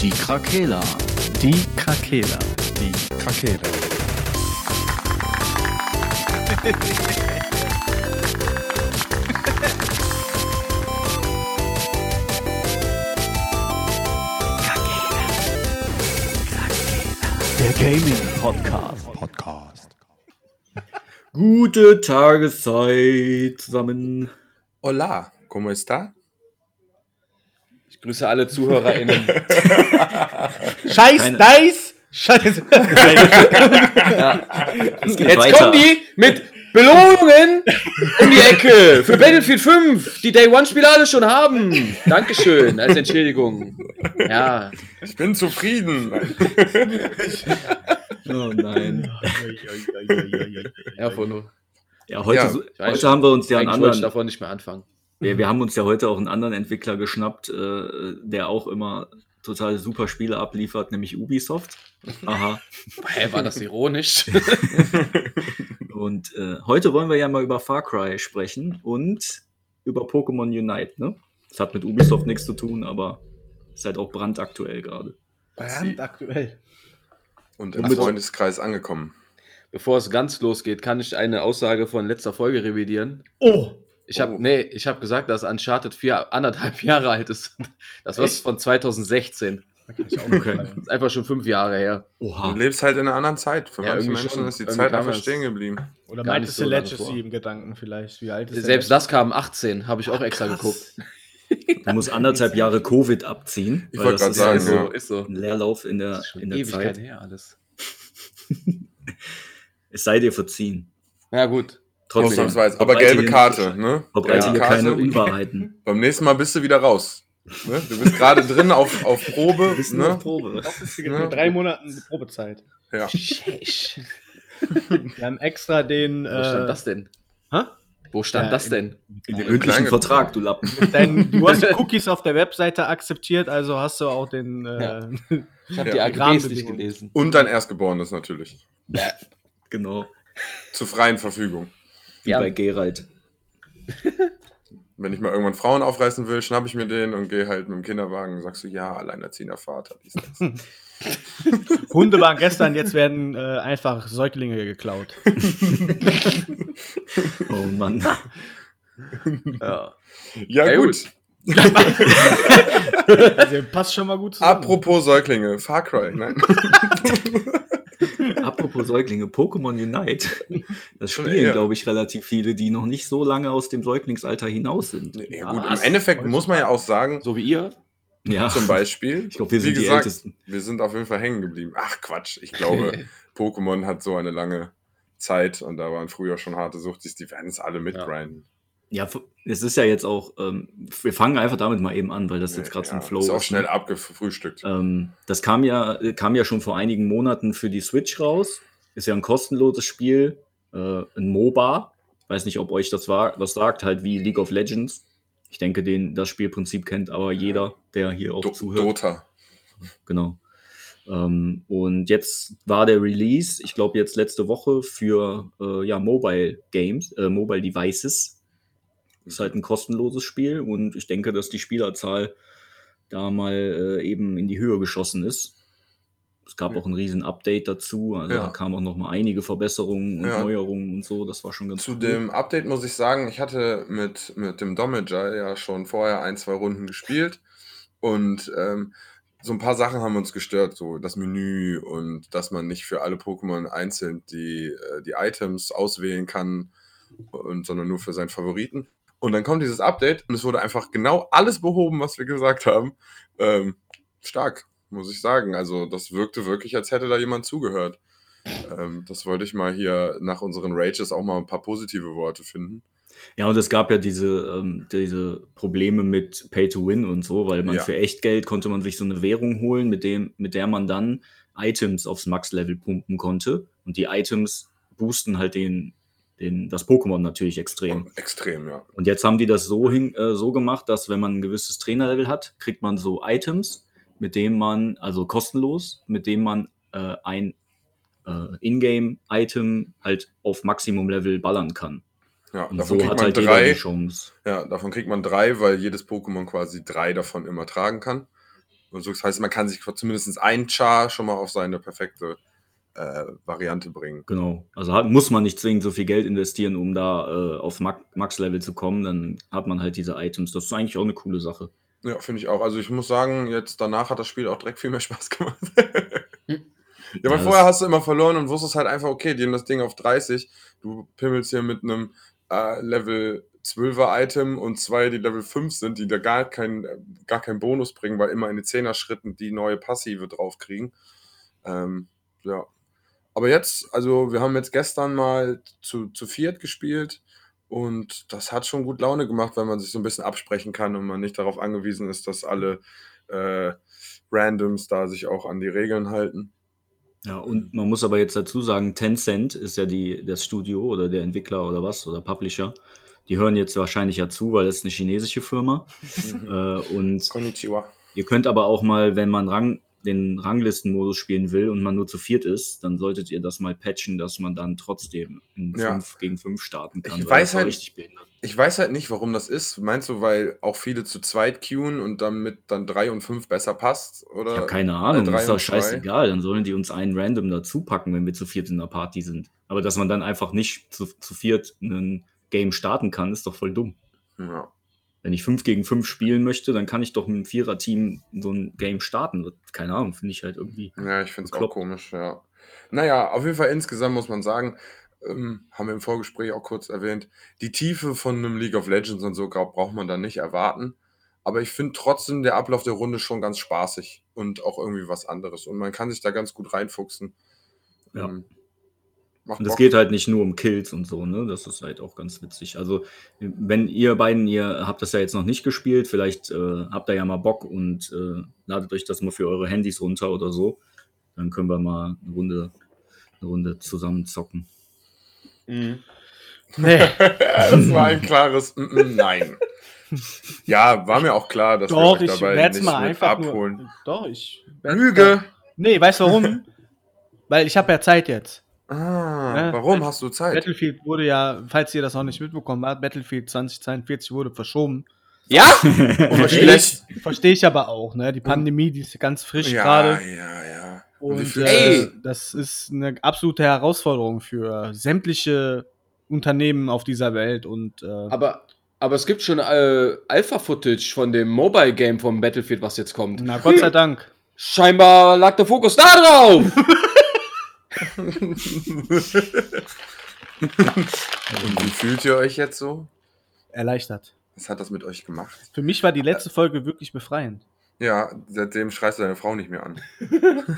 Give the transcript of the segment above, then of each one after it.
Die Krakela. Die Krakela. Die Krakela. Der Gaming Podcast. Podcast. Gute Tageszeit zusammen. Hola, ¿cómo está? Ich grüße alle ZuhörerInnen. Scheiß Keine- Dice! Scheiß. Es geht Jetzt weiter. kommen die mit Belohnungen um die Ecke für Battlefield 5, die Day One-Spieler alle schon haben. Dankeschön als Entschädigung. Ja, Ich bin zufrieden. Oh nein. ja, Fono. Ja, heute, Ja, so- heute haben wir uns ja einen anderen. davon nicht mehr anfangen. Wir, wir haben uns ja heute auch einen anderen Entwickler geschnappt, äh, der auch immer total super Spiele abliefert, nämlich Ubisoft. Aha. Hä, war das ironisch? Und äh, heute wollen wir ja mal über Far Cry sprechen und über Pokémon Unite. Ne? Das hat mit Ubisoft nichts zu tun, aber ist halt auch brandaktuell gerade. aktuell. Und im mit- Freundeskreis angekommen. Bevor es ganz losgeht, kann ich eine Aussage von letzter Folge revidieren. Oh! Ich habe Oh. nee, ich habe gesagt, dass Uncharted 4 anderthalb Jahre alt ist. Das war von 2016. Okay. Das ist einfach schon fünf Jahre her. Oha. Du lebst halt in einer anderen Zeit. Für Ja, manche irgendwie Menschen schon. ist die Zeit einfach stehen geblieben. Oder Gar meinte nicht so vor. sie im Gedanken vielleicht? Wie alt ist Selbst das kam 18, habe ich auch extra geguckt. Du musst anderthalb Jahre Covid abziehen. Ich wollte das gerade ist sagen, ja ja. so, ist so. ein Leerlauf in der, Das ist schon in der Ewigkeit Zeit. her alles. Es sei dir verziehen. Ja, gut. Trotzdem. Ausnahmsweise. Aber gelbe Karte, ne? Verbreite Gelbe hier keine Karte. Unwahrheiten. Beim nächsten Mal bist du wieder raus. Ne? Du bist gerade drin auf, auf Probe. Wissen auf Ne? Probe. Gibt Ja. nur drei Monaten Probezeit. Ja. Wir haben extra den. Wo stand Äh, das denn? hä? Wo stand Ja, das in- denn? In dem Klein mündlichen. Vertrag, du Lappen. Dein, du hast die Cookies auf der Webseite akzeptiert, also hast du auch den. Äh, Ja. Ich habe Ja. die AGBs nicht gelesen. Und dein Erstgeborenes natürlich. Genau. Zur freien Verfügung. Wie Ja. bei Gerald. Wenn ich mal irgendwann Frauen aufreißen will, schnapp ich mir den und gehe halt mit dem Kinderwagen und sagst du, ja, alleinerziehender Vater. Dies, das. Hunde waren gestern, jetzt werden äh, einfach Säuglinge geklaut. Oh Mann. Ja. Ja, Ja, gut. Also passt schon mal gut zusammen. Apropos Säuglinge, Far Cry. Nein. Apropos Säuglinge, Pokémon Unite. Das spielen, eher. glaube ich, relativ viele, die noch nicht so lange aus dem Säuglingsalter hinaus sind. Ja, gut, Was? im Endeffekt muss man ja auch sagen, So wie ihr? Ja, zum Beispiel, ich glaube, wir wie sind die gesagt, Ältesten. wir sind auf jeden Fall hängen geblieben. Ach Quatsch, ich glaube, Pokémon hat so eine lange Zeit und da waren früher schon harte Suchtis, die werden es alle mitgrinden. Ja, f- es ist ja jetzt auch, ähm, wir fangen einfach damit mal eben an, weil das jetzt gerade so ein Flow Ist auch ist. schnell ne? abgefrühstückt. Ähm, das kam ja, kam ja schon vor einigen Monaten für die Switch raus. Ist ja ein kostenloses Spiel, äh, ein MOBA. Weiß nicht, ob euch das war, was sagt, halt wie League of Legends. Ich denke, den, das Spielprinzip kennt aber jeder, der hier auch Do zuhört. Dota. Genau. Ähm, und jetzt war der Release, ich glaube jetzt letzte Woche für äh, ja, Mobile Games, äh, Mobile Devices. Ist halt ein kostenloses Spiel und ich denke, dass die Spielerzahl da mal äh, eben in die Höhe geschossen ist. Es gab Ja. auch ein riesen Update dazu, also Ja. da kamen auch noch mal einige Verbesserungen und Ja. Neuerungen und so, das war schon ganz Zu cool. dem Update muss ich sagen, ich hatte mit, mit dem Domager ja schon vorher ein, zwei Runden gespielt und ähm, so ein paar Sachen haben uns gestört, so das Menü und dass man nicht für alle Pokémon einzeln die, äh, die Items auswählen kann, und, sondern nur für seinen Favoriten. Und dann kommt dieses Update und es wurde einfach genau alles behoben, was wir gesagt haben. Ähm, stark, muss ich sagen. Also das wirkte wirklich, als hätte da jemand zugehört. Ähm, das wollte ich mal hier nach unseren Rages auch mal ein paar positive Worte finden. Ja, und es gab ja diese, ähm, diese Probleme mit Pay to Win und so, weil man Ja. für Echtgeld konnte man sich so eine Währung holen, mit, dem, mit der man dann Items aufs Max-Level pumpen konnte. Und die Items boosten halt den, den, das Pokémon natürlich extrem. Extrem, ja. Und jetzt haben die das so, hin, äh, so gemacht, dass wenn man ein gewisses Trainerlevel hat, kriegt man so Items, mit denen man, also kostenlos, mit denen man äh, ein äh, Ingame-Item halt auf Maximum-Level ballern kann. ja Und davon so kriegt hat man halt drei. Chance. Ja, davon kriegt man drei, weil jedes Pokémon quasi drei davon immer tragen kann. Und so das heißt, man kann sich zumindest ein Char schon mal auf seine perfekte äh, Variante bringen. Genau. Also hat, muss man nicht zwingend so viel Geld investieren, um da äh, auf Ma Max-Level zu kommen. Dann hat man halt diese Items. Das ist eigentlich auch eine coole Sache. Ja, finde ich auch. Also ich muss sagen, jetzt danach hat das Spiel auch direkt viel mehr Spaß gemacht. ja, weil Ja, vorher hast du immer verloren und wusstest halt einfach, okay, die haben das Ding auf 30. Du pimmelst hier mit einem äh, Level 12er Item und zwei, die Level 5 sind, die da gar keinen gar keinen Bonus bringen, weil immer in den 10er Schritten die neue Passive draufkriegen. Ähm, ja. Aber jetzt, also wir haben jetzt gestern mal zu, zu viert gespielt und das hat schon gut Laune gemacht, weil man sich so ein bisschen absprechen kann und man nicht darauf angewiesen ist, dass alle äh, Randoms da sich auch an die Regeln halten. Ja, und man muss aber jetzt dazu sagen, Tencent ist ja die, das Studio oder der Entwickler oder was oder Publisher. Die hören jetzt wahrscheinlich ja zu, weil das ist eine chinesische Firma. äh, und Konnichiwa. ihr könnt aber auch mal, wenn man Rang, den Ranglistenmodus spielen will und man nur zu viert ist, dann solltet ihr das mal patchen, dass man dann trotzdem in Ja. 5 gegen 5 starten kann. Ich weiß das halt-. Ich weiß halt nicht, warum das ist. Meinst du, weil auch viele zu zweit queuen und damit dann 3 und 5 besser passt? Oder? Ich habe keine Ahnung, drei ist doch scheißegal. Dann sollen die uns einen random dazu packen, wenn wir zu viert in der Party sind. Aber dass man dann einfach nicht zu, zu viert ein Game starten kann, ist doch voll dumm. Ja. Wenn ich 5 gegen 5 spielen möchte, dann kann ich doch mit einem Vierer-Team so ein Game starten. Keine Ahnung, finde ich halt irgendwie. Ja, ich finde es auch komisch, ja. Naja, auf jeden Fall insgesamt muss man sagen, ähm, haben wir im Vorgespräch auch kurz erwähnt, die Tiefe von einem League of Legends und so glaub, braucht man da nicht erwarten. Aber ich finde trotzdem der Ablauf der Runde schon ganz spaßig und auch irgendwie was anderes. Und man kann sich da ganz gut reinfuchsen. Ja. Ähm, macht Und es Bock. geht halt nicht nur um Kills und so, ne? Das ist halt auch ganz witzig. Also, wenn ihr beiden, ihr habt das ja jetzt noch nicht gespielt, vielleicht äh, habt ihr ja mal Bock und äh, ladet euch das mal für eure Handys runter oder so. Dann können wir mal eine Runde, eine Runde zusammen zocken. Mhm. Nee, das war ein klares mm, mm, Nein. Ja, war mir auch klar, dass doch, wir euch ich dabei werde es nicht mal mit einfach abholen. nur. Doch, ich. Lüge! Nee, weißt du warum? Weil ich habe ja Zeit jetzt. Ah, Ja, warum hast du Zeit? Battlefield wurde ja, falls ihr das noch nicht mitbekommen habt, Battlefield 2042 wurde verschoben. Ja? Verstehe ich. Verstehe ich aber auch, ne? Die Pandemie, die ist ganz frisch Ja, gerade. ja, ja. wie Und äh, das ist eine absolute Herausforderung für sämtliche Unternehmen auf dieser Welt. Und äh, Aber, aber es gibt schon äh, Alpha-Footage von dem Mobile-Game vom Battlefield, was jetzt kommt. na Gott sei Dank. Scheinbar lag der Fokus da drauf. Und wie fühlt ihr euch jetzt so? Erleichtert. Was hat das mit euch gemacht? Für mich war die letzte Folge wirklich befreiend. Ja, seitdem schreist du deine Frau nicht mehr an.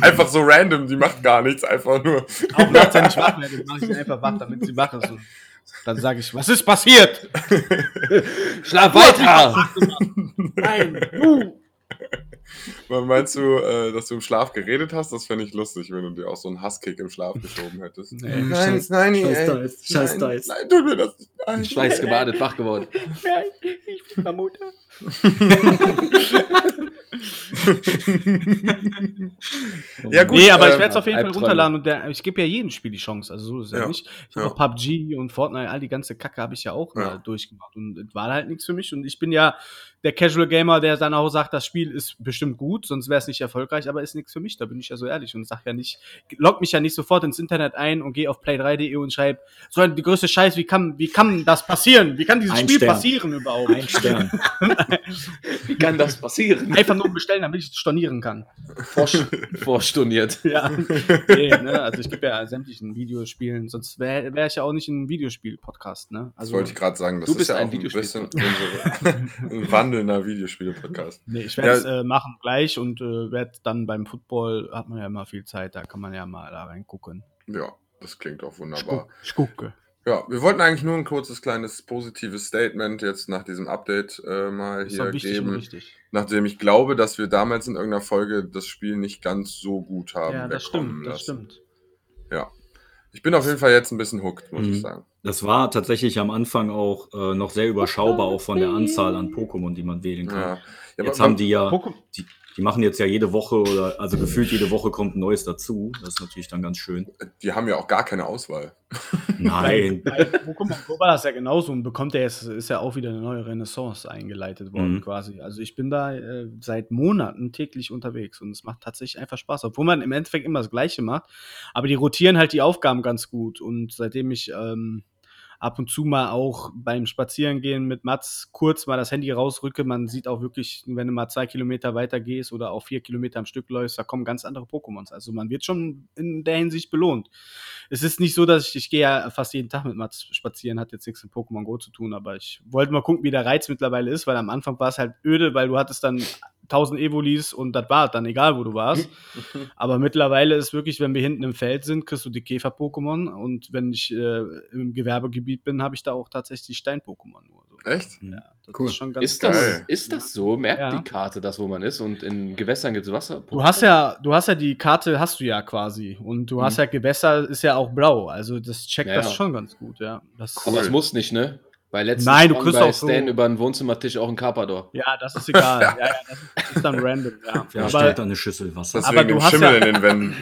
einfach so random, die macht gar nichts, einfach nur. Auch nachts, wenn ich wach werde, mache ich sie einfach wach, damit sie wach ist. Und dann sage ich, was ist passiert? Schlaf weiter. Nein, du! Meinst du, äh, dass du im Schlaf geredet hast? Das fände ich lustig, wenn du dir auch so einen Hasskick im Schlaf geschoben hättest. Nee, nein, scheiß- nein, scheiß ey, Dice, scheiß nein, Dice. Nein, tut mir das nicht. Nein. Schweiß gebadet, wach geworden. Ich bin Mutter. Ja, gut. nee, aber ich ähm, werde es auf jeden Fall runterladen und der, ich gebe ja jedem Spiel die Chance. Also so ist es ja, Ja, nicht. Ich habe ja. auch PUBG und Fortnite, all die ganze Kacke habe ich ja auch Ja. durchgemacht. Und es war halt nichts für mich. Und ich bin ja der Casual Gamer, der dann auch sagt, das Spiel ist bestimmt gut, sonst wäre es nicht erfolgreich, aber ist nichts für mich. Da bin ich ja so ehrlich und sag ja nicht, log mich ja nicht sofort ins Internet ein und gehe auf play3.de und schreibe, so die größte Scheiß, wie kann, wie kann das passieren? Wie kann dieses Ein Spiel Stern. passieren überhaupt? Ein Stern. Wie kann das passieren? Einfach nur bestellen, damit ich es stornieren kann. Vorst vorstorniert. Ja, nee, ne? also ich gebe ja sämtlichen Videospielen, sonst wäre wär ich ja auch nicht ein Videospiel-Podcast, ne? Das Also, wollte ich gerade sagen. Das Du ist bist ja ein auch ein bisschen Videospiel-Podcast. unsere, ein wandelnder Videospiele-Podcast. nee, ich werde es Ja. äh, machen gleich und äh, werde dann beim Football, hat man ja immer viel Zeit, da kann man ja mal da reingucken. Ja, das klingt auch wunderbar. Ich gucke. Ja, wir wollten eigentlich nur ein kurzes, kleines positives Statement jetzt nach diesem Update äh, mal Ist hier geben. richtig. Nachdem ich glaube, dass wir damals in irgendeiner Folge das Spiel nicht ganz so gut haben. Ja, das stimmt, das lassen. stimmt. Ja. Ich bin auf jeden Fall jetzt ein bisschen hooked, muss ich Mhm. sagen. Das war tatsächlich am Anfang auch äh, noch sehr überschaubar, auch von der Anzahl an Pokémon, die man wählen kann. Ja. Ja, Jetzt haben die ja, Pokémon- die, die machen jetzt ja jede Woche oder also gefühlt jede Woche kommt ein neues dazu. Das ist natürlich dann ganz schön. Die haben ja auch gar keine Auswahl. Nein. Bei Pokémon Go war das ja genauso und bekommt ja jetzt, ist ja auch wieder eine neue Renaissance eingeleitet worden Mhm. quasi. Also ich bin da äh, seit Monaten täglich unterwegs und es macht tatsächlich einfach Spaß, obwohl man im Endeffekt immer das Gleiche macht. Aber die rotieren halt die Aufgaben ganz gut und seitdem ich ähm, ab und zu mal auch beim Spazierengehen mit Mats kurz mal das Handy rausrücke, man sieht auch wirklich, wenn du mal zwei Kilometer weiter gehst oder auch vier Kilometer am Stück läufst, da kommen ganz andere Pokémons. Also man wird schon in der Hinsicht belohnt es ist nicht so, dass ich, ich gehe ja fast jeden Tag mit Mats spazieren, hat jetzt nichts mit Pokémon Go zu tun, aber ich wollte mal gucken, wie der Reiz mittlerweile ist, weil am Anfang war es halt öde, weil du hattest dann 1000 Evolis und das war dann, egal wo du warst. aber mittlerweile ist wirklich, wenn wir hinten im Feld sind, kriegst du die Käfer-Pokémon und wenn ich äh, im Gewerbegebiet bin, habe ich da auch tatsächlich Stein-Pokémon nur. So. Echt? Ja, das Cool. ist schon ganz Ist das, Geil. ist das so? Merkt Ja. die Karte das, wo man ist? Und in Gewässern gibt es Wasser? Du hast ja, du hast ja die Karte, hast du ja quasi. Und du Mhm. hast ja Gewässer, ist ja auch blau. Also das checkt Ja, das schon ganz gut, ja. Das, Aber es muss nicht, ne? Weil letztens Nein, du kriegst bei auch so- Stan über den Wohnzimmertisch auch ein Carpador. Ja, das ist egal. ja, ja, das ist dann random, ja. Wer Aber, stellt da eine Schüssel Wasser? Deswegen Aber du hast Schimmel ja- in den Wänden.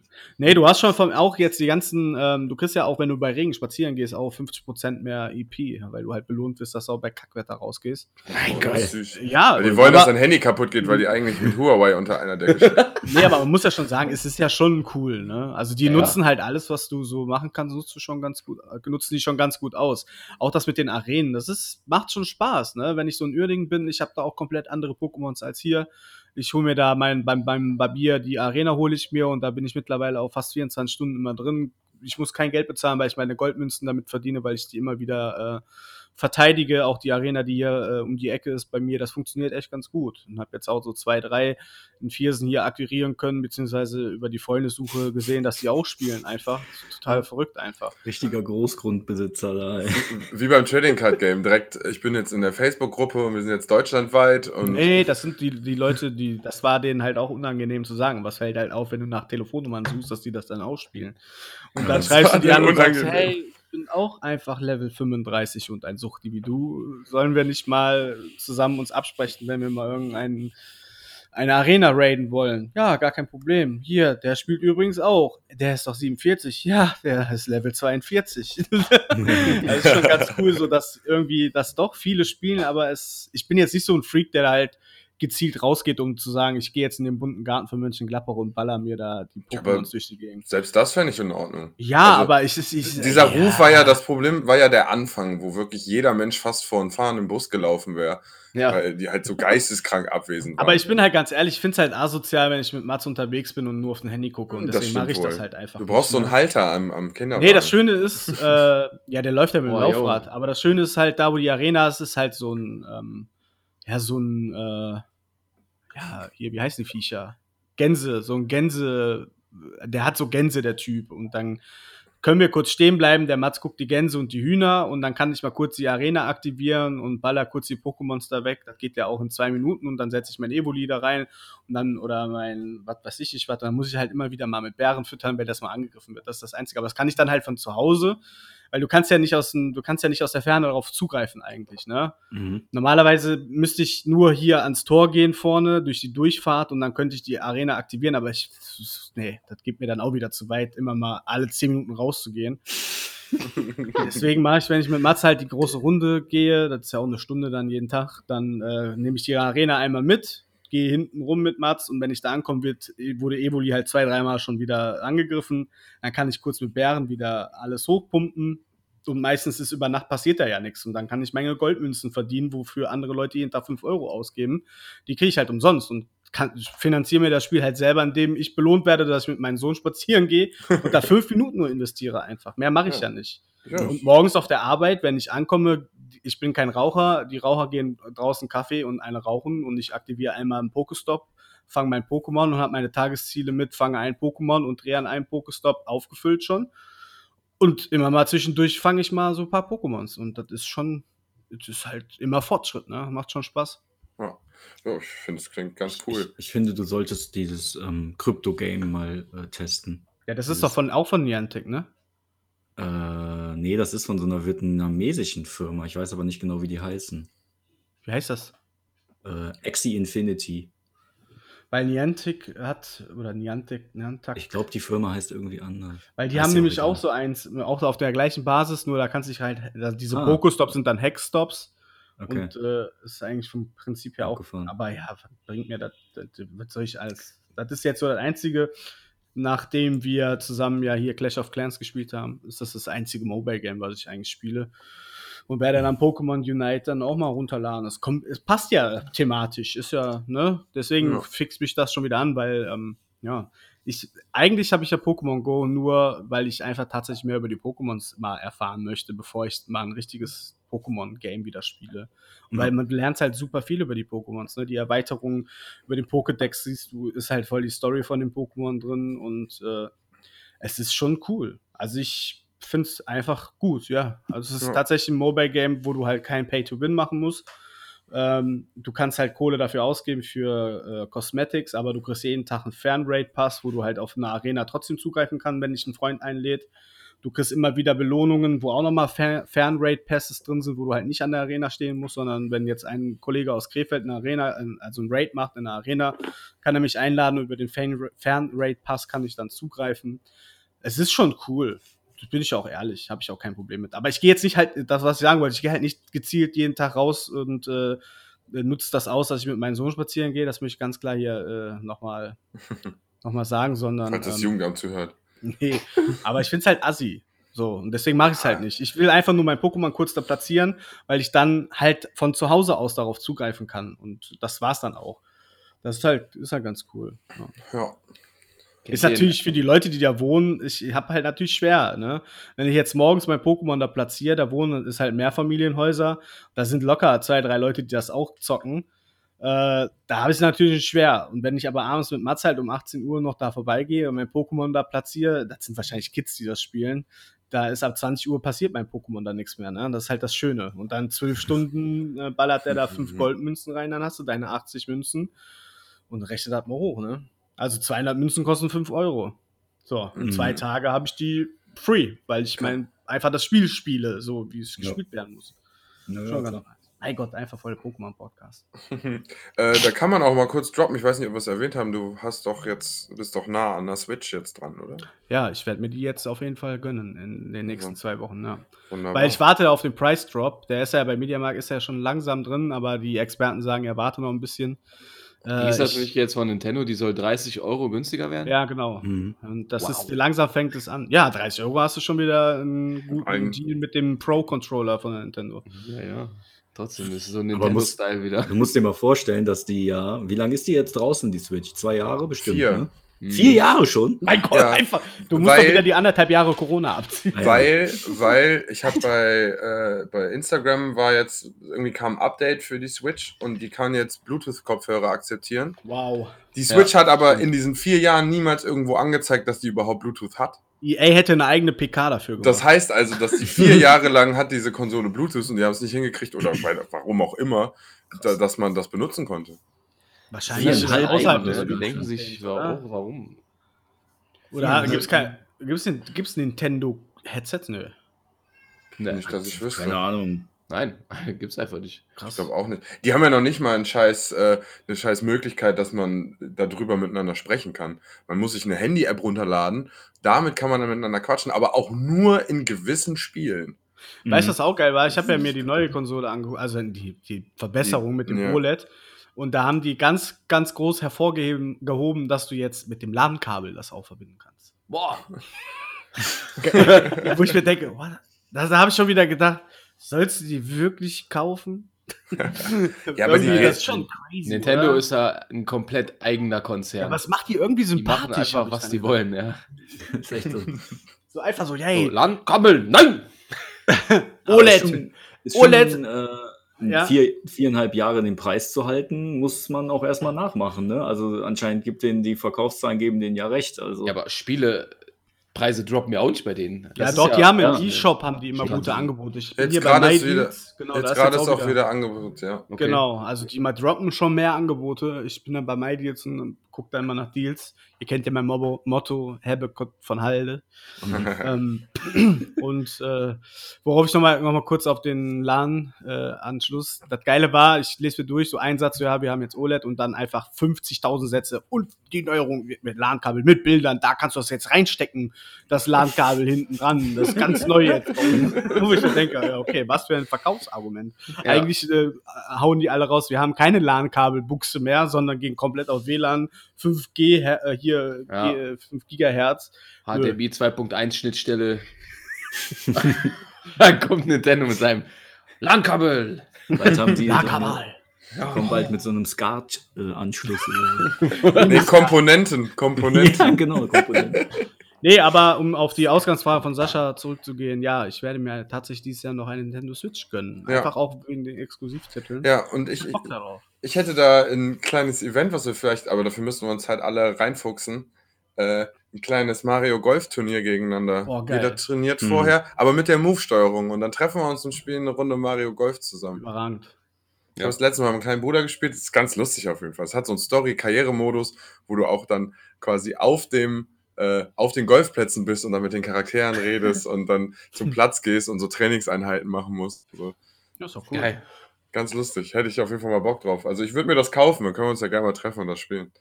nee, du hast schon von, auch jetzt die ganzen, ähm, du kriegst ja auch, wenn du bei Regen spazieren gehst, auch 50% mehr EP, weil du halt belohnt wirst, dass du auch bei Kackwetter rausgehst. Nein, geil. Süß. Ja, Weil die wollen, aber, dass dein Handy kaputt geht, weil die eigentlich mit Huawei unter einer Decke stehen. nee, aber man muss ja schon sagen, es ist ja schon cool, ne? Also die Ja. nutzen halt alles, was du so machen kannst, nutzt du schon ganz gut, äh, nutzen die schon ganz gut aus. Auch das mit den Arenen, das ist, macht schon Spaß, ne? Wenn ich so ein Uerdingen bin, ich habe da auch komplett andere Pokémons als hier. Ich hole mir da mein, beim, beim Barbier die Arena hole ich mir und da bin ich mittlerweile auch fast 24 Stunden immer drin. Ich muss kein Geld bezahlen, weil ich meine Goldmünzen damit verdiene, weil ich die immer wieder äh, verteidige. Auch die Arena, die hier äh, um die Ecke ist bei mir, das funktioniert echt ganz gut. Und habe jetzt auch so zwei, drei in Viersen hier akquirieren können, beziehungsweise über die Freundesuche gesehen, dass die auch spielen einfach. Total verrückt einfach. Richtiger Großgrundbesitzer da. Ey. Wie beim Trading Card Game. Direkt, ich bin jetzt in der Facebook-Gruppe und wir sind jetzt deutschlandweit und Nee, das sind die, die Leute, die, das war denen halt auch unangenehm zu sagen. Was fällt halt auf, wenn du nach Telefonnummern suchst, dass die das dann ausspielen. Und dann Das schreibst du die an und sagst, hey, bin auch einfach Level 35 und ein Suchti wie du. Sollen wir nicht mal zusammen uns absprechen, wenn wir mal irgendeinen eine Arena raiden wollen? Ja, gar kein Problem. Hier, der spielt übrigens auch. Der ist doch 47. Ja, der ist Level 42. Das ist schon ganz cool, so dass irgendwie das doch viele spielen, aber es, ich bin jetzt nicht so ein Freak, der halt gezielt rausgeht, um zu sagen, ich gehe jetzt in den bunten Garten von Mönchengladbach und baller mir da die Pokémons durch die Gegend. selbst das fände ich in Ordnung. Ja, Also, aber ich, ich, ich Dieser ja. Ruf war ja das Problem, war ja der Anfang, wo wirklich jeder Mensch fast vor einem fahrenden Bus gelaufen wäre, Ja. weil die halt so geisteskrank abwesend waren. Aber ich bin halt ganz ehrlich, ich finde es halt asozial, wenn ich mit Mats unterwegs bin und nur auf dem Handy gucke und Das deswegen mache ich wohl. das halt einfach. Du brauchst so nicht, einen ne? Halter am, am Kinderwagen. Nee, das Schöne ist, äh, ja, der läuft ja mit dem Oh, jo. Laufrad, aber das Schöne ist halt, da wo die Arena ist, ist halt so ein, ähm, ja, so ein, äh, ja, hier, wie heißen die Viecher? Gänse, so ein Gänse, der hat so Gänse, der Typ, und dann können wir kurz stehen bleiben, der Mats guckt die Gänse und die Hühner und dann kann ich mal kurz die Arena aktivieren und baller kurz die Pokémons da weg. Das geht ja auch in zwei Minuten und dann setze ich mein Evoli da rein und dann, oder mein, was weiß ich nicht, was, dann muss ich halt immer wieder mal mit Bären füttern, weil das mal angegriffen wird. Das ist das Einzige. Aber das kann ich dann halt von zu Hause, weil du kannst ja nicht aus, dem, du kannst ja nicht aus der Ferne darauf zugreifen eigentlich, ne? Mhm. Normalerweise müsste ich nur hier ans Tor gehen vorne, durch die Durchfahrt und dann könnte ich die Arena aktivieren, aber ich, nee, das geht mir dann auch wieder zu weit, immer mal alle zehn Minuten rauszugehen. Deswegen mache ich, wenn ich mit Mats halt die große Runde gehe, das ist ja auch eine Stunde dann jeden Tag, dann äh, nehme ich die Arena einmal mit, gehe hinten rum mit Mats und wenn ich da ankomme, wird, wurde Evoli halt zwei, dreimal schon wieder angegriffen. Dann kann ich kurz mit Bären wieder alles hochpumpen. Und meistens ist über Nacht passiert da ja nichts. Und dann kann ich Menge Goldmünzen verdienen, wofür andere Leute jeden Tag 5 Euro ausgeben. Die kriege ich halt umsonst und kann, ich finanziere mir das Spiel halt selber, indem ich belohnt werde, dass ich mit meinem Sohn spazieren gehe und da fünf Minuten nur investiere einfach. Mehr mache ich ja, Ja. nicht. Ja. Und morgens auf der Arbeit, wenn ich ankomme, ich bin kein Raucher, die Raucher gehen draußen Kaffee und eine rauchen und ich aktiviere einmal einen Pokestop, fange mein Pokémon und habe meine Tagesziele mit, fange ein Pokémon und drehe an einem Pokestop aufgefüllt schon. Und immer mal zwischendurch fange ich mal so ein paar Pokémons und das ist schon, das ist halt immer Fortschritt, ne? Macht schon Spaß. Ja, ich finde, es klingt ganz cool. Ich, ich finde, du solltest dieses ähm, Krypto-Game mal äh, testen. Ja, das Das ist doch von, auch von Niantic, ne? Äh, nee, das ist von so einer vietnamesischen Firma. Ich weiß aber nicht genau, wie die heißen. Wie heißt das? Äh, Axie Infinity. Weil Niantic hat, oder Niantic, Niantic, Ich glaube, die Firma heißt irgendwie anders. weil die Ist haben ja nämlich auch so eins, auch auf der gleichen Basis, nur da kannst du dich halt, diese Ah. Pokestops sind dann Hackstops Okay. und äh, ist eigentlich vom Prinzip her auch. Aber ja, was bringt mir das, das, was soll ich das ist jetzt so das Einzige, nachdem wir zusammen ja hier Clash of Clans gespielt haben, ist das das einzige Mobile-Game, was ich eigentlich spiele. Und werde dann Pokémon Unite dann auch mal runterladen. Es kommt, es passt ja thematisch, ist ja, ne? Deswegen Ja. fixt mich das schon wieder an, weil, ähm, ja, ich, eigentlich habe ich ja Pokémon Go nur, weil ich einfach tatsächlich mehr über die Pokémons mal erfahren möchte, bevor ich mal ein richtiges Pokémon-Game wieder spiele. Und weil man lernt halt super viel über die Pokémons, ne? Die Erweiterung über den Pokédex siehst du, ist halt voll die Story von den Pokémon drin und äh, es ist schon cool. Also ich finde es einfach gut, ja. Also es ist Ja. tatsächlich ein Mobile-Game, wo du halt kein Pay-to-Win machen musst. Ähm, du kannst halt Kohle dafür ausgeben für äh, Cosmetics, aber du kriegst jeden Tag einen Fernraid-Pass, wo du halt auf eine Arena trotzdem zugreifen kannst, wenn dich ein Freund einlädt. Du kriegst immer wieder Belohnungen, wo auch nochmal Fer Fernraid-Passes drin sind, wo du halt nicht an der Arena stehen musst, sondern wenn jetzt ein Kollege aus Krefeld eine Arena, also ein Raid macht in der Arena, kann er mich einladen und über den Fern- Fernraid-Pass kann ich dann zugreifen. Es ist schon cool. Das bin ich auch ehrlich, habe ich auch kein Problem mit. Aber ich gehe jetzt nicht halt, das, was ich sagen wollte, ich gehe halt nicht gezielt jeden Tag raus und äh, nutze das aus, dass ich mit meinem Sohn spazieren gehe. Das möchte ich ganz klar hier äh, nochmal noch mal sagen, sondern. Falls das ähm, Jugendamt zuhört. Nee, aber ich finde es halt assi. So, und deswegen mache ich es halt nicht. Ich will einfach nur mein Pokémon kurz da platzieren, weil ich dann halt von zu Hause aus darauf zugreifen kann. Und das war's dann auch. Das ist halt, ist halt ganz cool. Ja. Ja. Ist natürlich für die Leute, die da wohnen, ich habe halt natürlich schwer, ne? Wenn ich jetzt morgens mein Pokémon da platziere, da wohnen, ist halt Mehrfamilienhäuser, da sind locker zwei, drei Leute, die das auch zocken. Äh, da habe ich es natürlich schwer. Und wenn ich aber abends mit Mats halt um 18 Uhr noch da vorbeigehe und mein Pokémon da platziere, das sind wahrscheinlich Kids, die das spielen. Da ist ab 20 Uhr passiert mein Pokémon da nichts mehr, ne? Das ist halt das Schöne. Und dann zwölf Stunden äh, ballert der da fünf Goldmünzen rein, dann hast du deine 80 Münzen und rechnet das mal hoch, ne? Also 200 Münzen kosten 5 Euro. So, in Mhm. zwei Tage habe ich die free, weil ich mein, einfach das Spiel spiele, so wie es Ja. gespielt werden muss. Ja, Schon ganz. Mein Gott, einfach voll Pokémon-Podcast. äh, da kann man auch mal kurz droppen. Ich weiß nicht, ob wir es erwähnt haben. Du hast doch jetzt, bist doch nah an der Switch jetzt dran, oder? Ja, ich werde mir die jetzt auf jeden Fall gönnen in den nächsten Ja. zwei Wochen, ja. Wunderbar. Weil ich warte auf den Price Drop. Der ist ja bei Mediamarkt ist ja schon langsam drin, aber die Experten sagen, er warte noch ein bisschen. Die Äh, ist ich- natürlich jetzt von Nintendo, die soll 30 Euro günstiger werden. ja, genau. Mhm. Und das Wow. ist, langsam fängt es an. Ja, 30 Euro hast du schon wieder einen guten Ein- Deal mit dem Pro-Controller von Nintendo. ja. ja. Trotzdem ist es so ein muss- Nintendo-Style wieder. Du musst dir mal vorstellen, dass die ja. Wie lange ist die jetzt draußen, die Switch? Zwei Jahre bestimmt. Vier. Ne? Mhm. Vier Jahre schon? Mein Gott, Ja, einfach. Du musst weil- doch wieder die anderthalb Jahre Corona abziehen. Ah, ja. Weil, weil ich habe bei, äh, bei Instagram war jetzt, irgendwie kam ein Update für die Switch und die kann jetzt Bluetooth-Kopfhörer akzeptieren. Wow. Die Switch hat aber in diesen vier Jahren niemals irgendwo angezeigt, dass die überhaupt Bluetooth hat. EA hätte eine eigene PK dafür gemacht. Das heißt also, dass die vier Jahre lang hat diese Konsole Bluetooth und die haben es nicht hingekriegt oder weil, warum auch immer, da, dass man das benutzen konnte. Wahrscheinlich es außerhalb des ne? Die denken sich, oder? warum? warum? Oder gibt es kein. Gibt's, gibt's Nintendo-Headsets? Nö. Ne. Nicht, dass ich wüsste. Keine Ahnung. Nein, gibt's einfach nicht. Ich glaube auch nicht. Die haben ja noch nicht mal einen scheiß, äh, eine scheiß Möglichkeit, dass man darüber miteinander sprechen kann. Man muss sich eine Handy-App runterladen. Damit kann man dann miteinander quatschen, aber auch nur in gewissen Spielen. Weißt du, Mhm. was auch geil war? Ich habe ja mir die neue Konsole angeguckt, also die, die Verbesserung mit dem Ja. OLED. Und da haben die ganz, ganz groß hervorgehoben, gehoben, dass du jetzt mit dem LAN-Kabel das auch verbinden kannst. Boah. Wo ich mir denke, what? da habe ich schon wieder gedacht, sollst du die wirklich kaufen? Ja, aber die- das ist schon crazy. Nintendo oder? ist ja ein komplett eigener Konzern. Ja, was macht die irgendwie die machen sympathisch? einfach, was die wollen, ja. Ist echt so. So einfach so, So, hey, Landkabel, nein! OLED. Ist schon, ist OLED. Schon, äh, Ja. vier, viereinhalb Jahre den Preis zu halten, muss man auch erstmal nachmachen. Ne? Also anscheinend gibt denen die Verkaufszahlen geben denen ja recht. Also Ja, aber Spielepreise droppen ja auch nicht bei denen. Ja, Das ist doch, die haben im ja. E-Shop haben die immer gute Angebote. Ich bin Jetzt hier bei gerade ist wieder- Genau, da Jetzt ist gerade jetzt ist auch wieder Angebot, ja. Okay. Genau, also die mal droppen schon mehr Angebote. Ich bin dann bei MyDeals und gucke da immer nach Deals. Ihr kennt ja mein Motto, Motto Herbe von Halde. ähm, und äh, worauf ich nochmal noch mal kurz auf den LAN-Anschluss. das Geile war, ich lese mir durch, so ein Satz, ja, wir haben jetzt OLED und dann einfach 50.000 Sätze und die Neuerung mit, LAN-Kabel, mit Bildern, da kannst du das jetzt reinstecken, das LAN-Kabel hinten dran, das ist ganz neu jetzt. Wo ich mir denke, ja, okay, was für ein Verkaufsargument. Ja. Eigentlich äh, hauen die alle raus, wir haben keine LAN-Kabelbuchse mehr, sondern gehen komplett auf WLAN, 5G, her- äh, hier Ja. G- äh, 5 Gigahertz. HDMI 2.1 Schnittstelle. Dann kommt Nintendo mit seinem LAN-Kabel. Bald haben die Ja, kommen bald mit so einem SCART-Anschluss. Nee, Komponenten, Komponenten. ja, genau. Komponenten. Nee, aber um auf die Ausgangsfrage von Sascha zurückzugehen, ja, ich werde mir tatsächlich dieses Jahr noch eine Nintendo Switch gönnen. Ja. Einfach auch wegen den Exklusivtiteln. Ja, und ich, ich, Bock darauf. Ich hätte da ein kleines Event, was wir vielleicht, aber dafür müssen wir uns halt alle reinfuchsen. Äh, ein kleines Mario Golf Turnier gegeneinander. Boah, geil. Jeder trainiert Mhm. vorher, aber mit der Move-Steuerung. Und dann treffen wir uns und spielen eine Runde Mario Golf zusammen. Überragend. Ich habe das letzte Mal mit meinem kleinen Bruder gespielt. Das ist ganz lustig auf jeden Fall. Es hat so einen Story-Karriere-Modus, wo du auch dann quasi auf dem äh, auf den Golfplätzen bist und dann mit den Charakteren redest und dann zum Platz gehst und so Trainingseinheiten machen musst. So. Ja, ist doch cool. Geil. Ganz lustig. Hätte ich auf jeden Fall mal Bock drauf. Also ich würde mir das kaufen. Dann können wir uns ja gerne mal treffen und das spielen.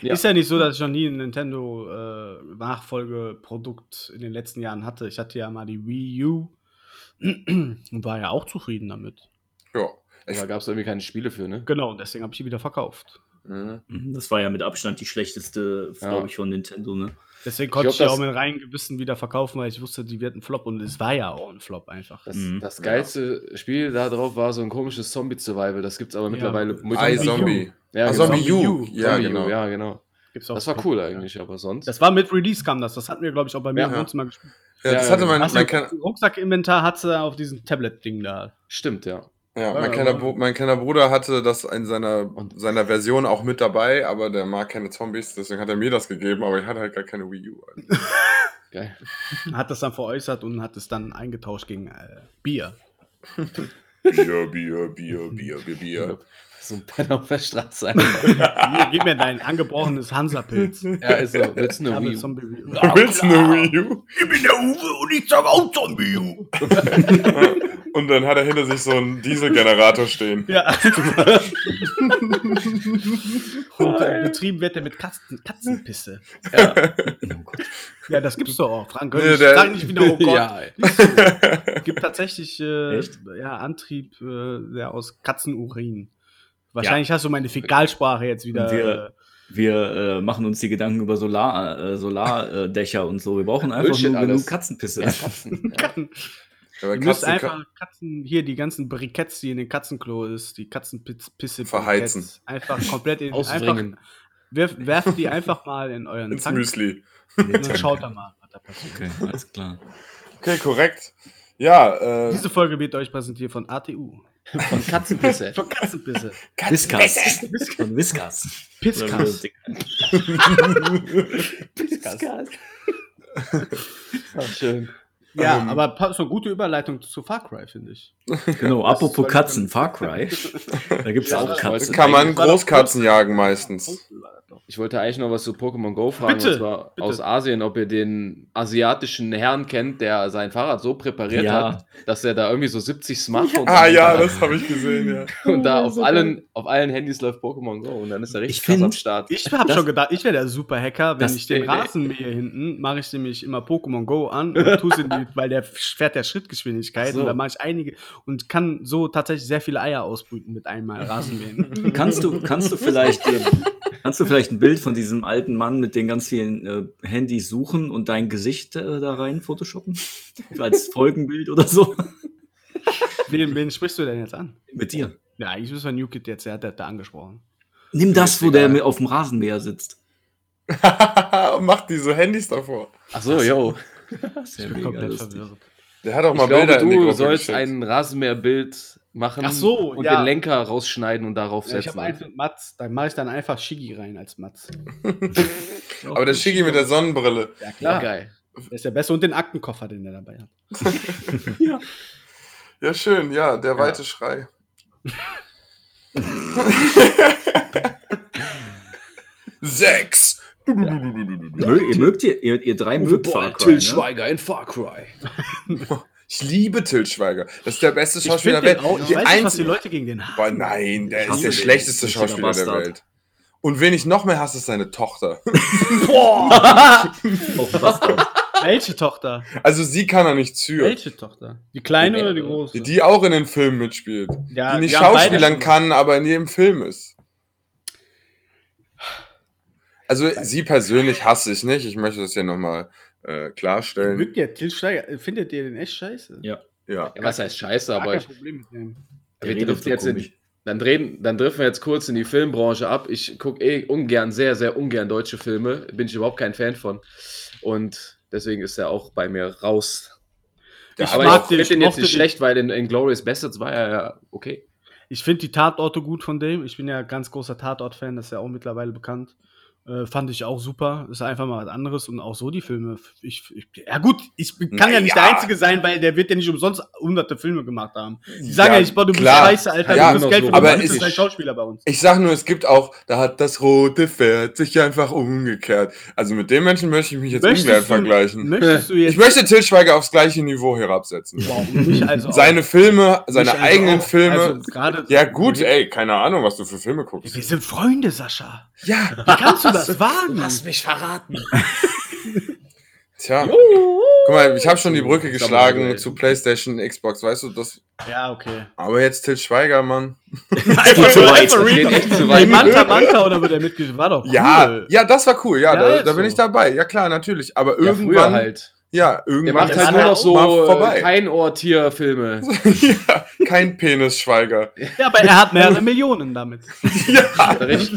Ja. Ist ja nicht so, dass ich noch nie ein Nintendo äh, Nachfolgeprodukt in den letzten Jahren hatte. Ich hatte ja mal die Wii U und war ja auch zufrieden damit. Ja. Da gab es irgendwie keine Spiele für, ne? Genau, und deswegen habe ich die wieder verkauft. Mhm. Mhm, Das war ja mit Abstand die schlechteste, Ja. glaube ich, von Nintendo. Ne? Deswegen konnte glaub, ich, ja das- auch mit reinem Gewissen wieder verkaufen, weil ich wusste, die wird ein Flop und es war ja auch ein Flop einfach. Das, Mhm. das geilste Spiel da drauf war so ein komisches Zombie-Survival. Das gibt's aber mittlerweile. I Zombie Zombie. Ja, Ah, genau. Zombie U. U. Ja, Zombie U, genau. Ja, genau. Gibt's auch Das war cool eigentlich, aber sonst. Das war mit Release kam das. Das hatten wir, glaube ich, auch bei mir Ja. im Wohnzimmer gespielt. Ja, das Ja, hatte ja, mein, mein, Rucksack-Inventar hat sie auf diesem Tablet-Ding da. Stimmt, ja. Ja, mein, kleiner, mein kleiner Bruder hatte das in seiner, Und- seiner Version auch mit dabei, aber der mag keine Zombies, deswegen hat er mir das gegeben, aber ich hatte halt gar keine Wii U. Geil. Hat das dann veräußert und hat es dann eingetauscht gegen äh, Bier. Bier, Bier, Bier, Bier, Bier, Bier. So ein Penner auf der Straße einfach. Hier, gib mir dein angebrochenes Hansa-Pilz. ja, ist so. Willst du eine Wii U? U. Du willst eine Wii U? Ich bin der Uwe und ich sag auch Zombie U. Und dann hat er hinter sich so einen Dieselgenerator stehen. Ja. und äh, betrieben wird er mit Katzen, Katzenpisse. Ja. Oh Gott. Ja, das gibt's doch auch. Frank, Nee, der- sag nicht wieder, oh Gott. ja. Es gibt tatsächlich äh, ja, Antrieb äh, der aus Katzenurin. Wahrscheinlich hast du meine Fäkalsprache jetzt wieder. Wir- Wir äh, machen uns die Gedanken über Solar, äh, Solardächer und so. Wir brauchen einfach Bullshit nur alles. genug Katzenpisse. Ja, Katzen. äh, Aber Ihr müsst einfach Katzen, hier die ganzen Briketts, die in den Katzenklo ist, die Katzenpisse Verheizen. Einfach komplett in einfach, Ausbringen. werf, werft die einfach mal in euren ins Tank Müsli. und dann schaut da mal, was da passiert. Okay, alles klar. Okay, korrekt. Ja, äh, Diese Folge wird euch präsentiert von ATU. Von Katzenpisse. Von Katzenpisse. Whiskas. Von Whiskas. Pisskas. Pisskas. Ach, schön. Ja, Ähm, aber so eine gute Überleitung zu Far Cry, finde ich. Genau, apropos Katzen, Far Cry. Da gibt es Ja, auch das Katzen. kann man Großkatzen jagen meistens. Ich wollte eigentlich noch was zu Pokémon Go fragen, Bitte, und zwar bitte. aus Asien, ob ihr den asiatischen Herrn kennt, der sein Fahrrad so präpariert Ja. hat, dass er da irgendwie so 70 Smartphones Ah am ja, das habe ich gesehen, ja. hat. und da auf allen, auf allen Handys läuft Pokémon Go und dann ist er richtig Ich krass find- am Start. Ich habe schon gedacht, ich wäre der Super-Hacker, wenn ich den nee, nee. Rasen mähe hinten, mache ich nämlich immer Pokémon Go an und tue in die, weil der fährt der Schrittgeschwindigkeit so. und da mache ich einige und kann so tatsächlich sehr viele Eier ausbrüten mit einmal Rasenmähen. Kannst du, kannst du vielleicht, äh, kannst du vielleicht ein Bild von diesem alten Mann mit den ganz vielen äh, Handys suchen und dein Gesicht äh, da rein photoshoppen? Als Folgenbild oder so? wen, wen sprichst du denn jetzt an? Mit dir. Ja, eigentlich ist New Kid jetzt, der hat das da angesprochen. Nimm das, wo der auf dem Rasenmäher sitzt. Mach diese Handys davor. Ach so, yo. Sehr Ich bin komplett verwirrt. Der hat auch Ich mal glaube, Bilder in die du Gruppe sollst geschickt. ein Rasenmäherbild machen Ach so, und ja. den Lenker rausschneiden und darauf Ja, ich setzen. habe eins mit Mats, da mache ich dann einfach Shiggy rein als Mats. Aber der Shigi mit der Sonnenbrille. Ja, ja, klar. geil. Der ist der Beste und den Aktenkoffer, den der dabei hat. Ja, schön, ja, der weite Schrei. Sechs. Mö, ihr mögt ihr, ihr, ihr drei mögt Far Cry, Till ne? Schweiger in Far Cry. Ich liebe Till Schweiger. Das ist der beste Schauspieler der den Welt. auch, ich Die weiß nicht, was die Leute gegen den haben. Boah, nein, der Ich ist der den. schlechteste Richtiger Schauspieler der. Welt. Und wen ich noch mehr hasse, ist seine Tochter. Auf Bastard. Welche Tochter? Also sie kann er nicht züren. Welche Tochter? Die kleine Die oder die große? Die auch in den Filmen mitspielt. ja, die nicht schauspielern kann, aber in jedem Film ist. Also sie persönlich hasse ich nicht. Ich möchte das hier nochmal äh, klarstellen. Mögt ihr Till Schweiger? Findet ihr den echt scheiße? Ja. Ja. Ja, was heißt scheiße, aber kein ich, Problem mit dem. Wir driften jetzt in, dann, drehen, dann driften wir jetzt kurz in die Filmbranche ab. Ich gucke eh ungern, sehr, sehr ungern deutsche Filme. Bin ich überhaupt kein Fan von. Und deswegen ist er auch bei mir raus. Ich aber mag ich den, finde den jetzt nicht schlecht, weil in, in Glorious Bastards war er ja okay. Ich finde die Tatorte gut von dem. Ich bin ja ganz großer Tatort-Fan, das ist ja auch mittlerweile bekannt. Äh, fand ich auch super. Ist einfach mal was anderes und auch so die Filme. Ich, ich, ja gut, ich kann ja nicht der. Einzige sein, weil der wird ja nicht umsonst hunderte Filme gemacht haben. Die sagen ja, Ja, nicht, boah, du bist klar. scheiße, Alter, Ja, du bist Geld so. für aber bist ein ist- Schauspieler bei uns. Ich sag nur, es gibt auch, da hat das rote Pferd sich einfach umgekehrt. Also mit dem Menschen möchte ich mich jetzt Möchtest ungern du- vergleichen. Möchtest du jetzt Ich möchte Till Schweiger aufs gleiche Niveau herabsetzen. Wow, mich also. Seine Filme, seine also eigenen auch. Filme. Also ja gut, ey, keine Ahnung, was du für Filme guckst. Wir sind Freunde, Sascha. Ja, Wie kannst du das wagen? mich verraten. tja. Guck mal, ich habe schon die Brücke geschlagen zu PlayStation, Xbox, weißt du, das. Ja, okay. Aber jetzt Till Schweiger, Mann. Einfach zu weit. Das geht. Manta Manta oder wird er mitgeschrieben? War doch cool. Ja, ja, das war cool. Ja, Ja, da, da bin so. ich dabei. Ja klar, natürlich. Aber Ja, früher irgendwann, halt. Ja, Der irgendwann macht ist halt nur noch so vorbei. äh, kein Ohr-Tier-Filme. ja, kein Penis-Schweiger. Ja, aber er hat mehrere Millionen damit. ja, Recht.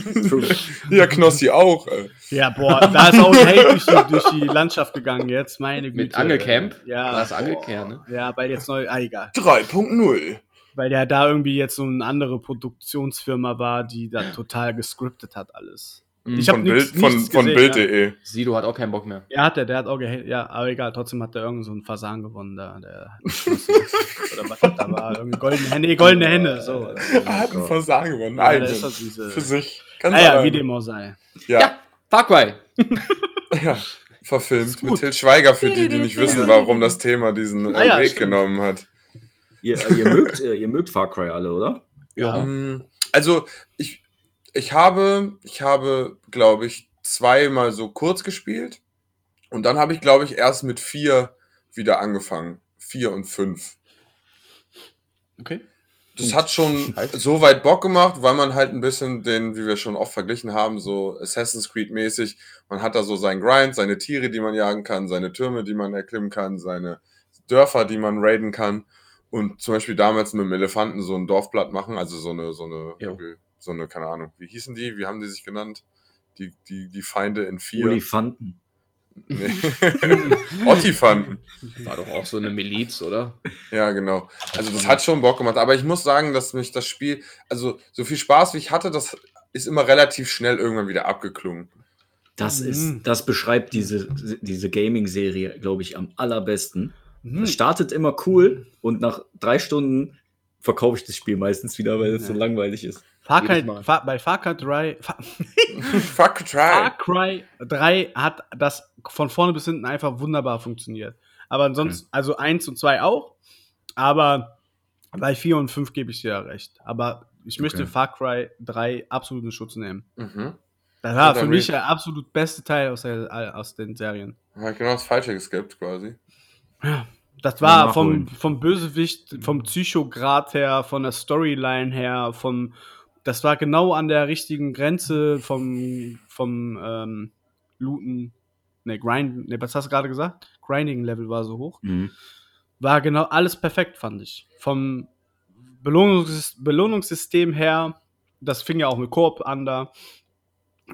ja, Knossi auch. Ey. Ja, boah, da ist auch ein Hate durch die, durch die Landschaft gegangen jetzt, meine Güte. Mit Angelcamp? Ja. Das Angelkern, ne? Ja, weil jetzt neu, ah, egal. 3.0. Weil der da irgendwie jetzt so eine andere Produktionsfirma war, die da total gescriptet hat alles. Ich hab Von, Bild, von, nichts von Bild.de. Sido hat auch keinen Bock mehr. Ja, hat der, der hat auch gehatet, ja, aber egal, trotzdem hat der irgend so einen Fasan gewonnen da. Der, oder was das da war, irgendwie goldene Henne, nee, goldene Henne, so. Er hat einen Versagen gewonnen. Ja, Nein, da ist diese. für sich. Ganz Ah ja, alleine. wie dem auch sei. Ja, Ja, Far Cry. ja, verfilmt mit. Til Schweiger, für die, die nicht wissen, warum das Thema diesen äh, Ah ja, Weg stimmt. genommen hat. Ihr, ihr, mögt, äh, ihr mögt Far Cry alle, oder? Ja. Ähm, Also, ich, ich habe, ich habe, glaube ich, zweimal so kurz gespielt. Und dann habe ich, glaube ich, erst mit vier wieder angefangen. Vier und fünf. Okay. Das hat schon so weit Bock gemacht, weil man halt ein bisschen den, wie wir schon oft verglichen haben, so Assassin's Creed-mäßig, man hat da so seinen Grind, seine Tiere, die man jagen kann, seine Türme, die man erklimmen kann, seine Dörfer, die man raiden kann. Und zum Beispiel damals mit dem Elefanten so ein Dorfblatt machen, also so eine, so eine. So eine, keine Ahnung, wie hießen die? Wie haben die sich genannt? Die, die, die Feinde in vier. Olifanten. Nee. Ottifanten. War doch auch so eine Miliz, oder? Ja, genau. Also das hat schon Bock gemacht. Aber ich muss sagen, dass mich das Spiel, also so viel Spaß wie ich hatte, das ist immer relativ schnell irgendwann wieder abgeklungen. Das, Mhm. ist, das beschreibt diese, diese Gaming-Serie, glaube ich, am allerbesten. Mhm. Es startet immer cool und nach drei Stunden verkaufe ich das Spiel meistens wieder, weil es so langweilig ist. Far Cry. Far, bei Far Cry 3, Far, Fuck try. Far Cry 3 hat das von vorne bis hinten einfach wunderbar funktioniert. Aber ansonsten, also 1 und 2 auch, aber bei 4 und 5 gebe ich dir ja recht. Aber ich möchte Okay. Far Cry 3 absolut in Schutz nehmen. Mhm. Das war Ja, für mich der absolut beste Teil aus, der, aus den Serien. Hat genau das Falsche geskippt quasi. Das war vom, vom Bösewicht, vom Psychograd her, von der Storyline her, vom, das war genau an der richtigen Grenze vom, vom ähm, Looten, ne, Grind, ne, was hast du gerade gesagt? Grinding-Level war so hoch. Mhm. War genau alles perfekt, fand ich. Vom Belohnungs Belohnungssystem her, das fing ja auch mit Koop an da.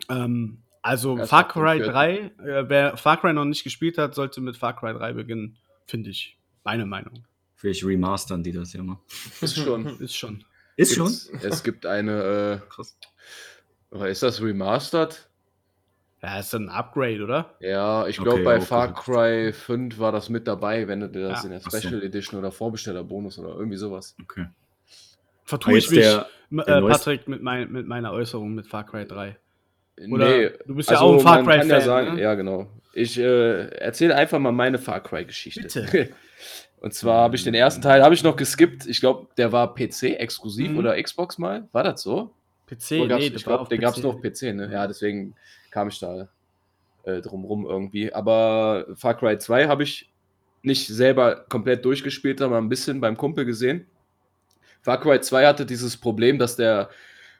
Ähm, also Erst Far Cry vierten. 3, äh, wer Far Cry noch nicht gespielt hat, sollte mit Far Cry 3 beginnen, finde ich. Meine Meinung. Vielleicht remastern die das ja mal. Ist schon. Ist schon. Ist schon? Es gibt eine, Krass. äh, oder ist das remastered? Ja, ist ein Upgrade, oder? Ja, ich Okay, glaube bei auch Far. Cry 5 war das mit dabei, wenn du dir das Ja. in der Ach so. Special Edition oder Vorbestellerbonus oder irgendwie sowas. Okay. Vertue Aber ich mich, der, der äh, Patrick, mit, mein, mit meiner Äußerung mit Far Cry 3. Oder du bist ja auch ein also Far ja Cry-Fan. sagen, ne? ja genau. Ich äh, erzähle einfach mal meine Far Cry-Geschichte. Bitte. Und zwar habe ich den ersten Teil, habe ich noch geskippt. Ich glaube, der war PC exklusiv Mhm. oder Xbox mal. War das so? PC, nee, ich glaube, den gab es nur auf PC, ne? Ja, deswegen kam ich da äh, drum rum irgendwie. Aber Far Cry 2 habe ich nicht selber komplett durchgespielt, aber ein bisschen beim Kumpel gesehen. Far Cry 2 hatte dieses Problem, dass der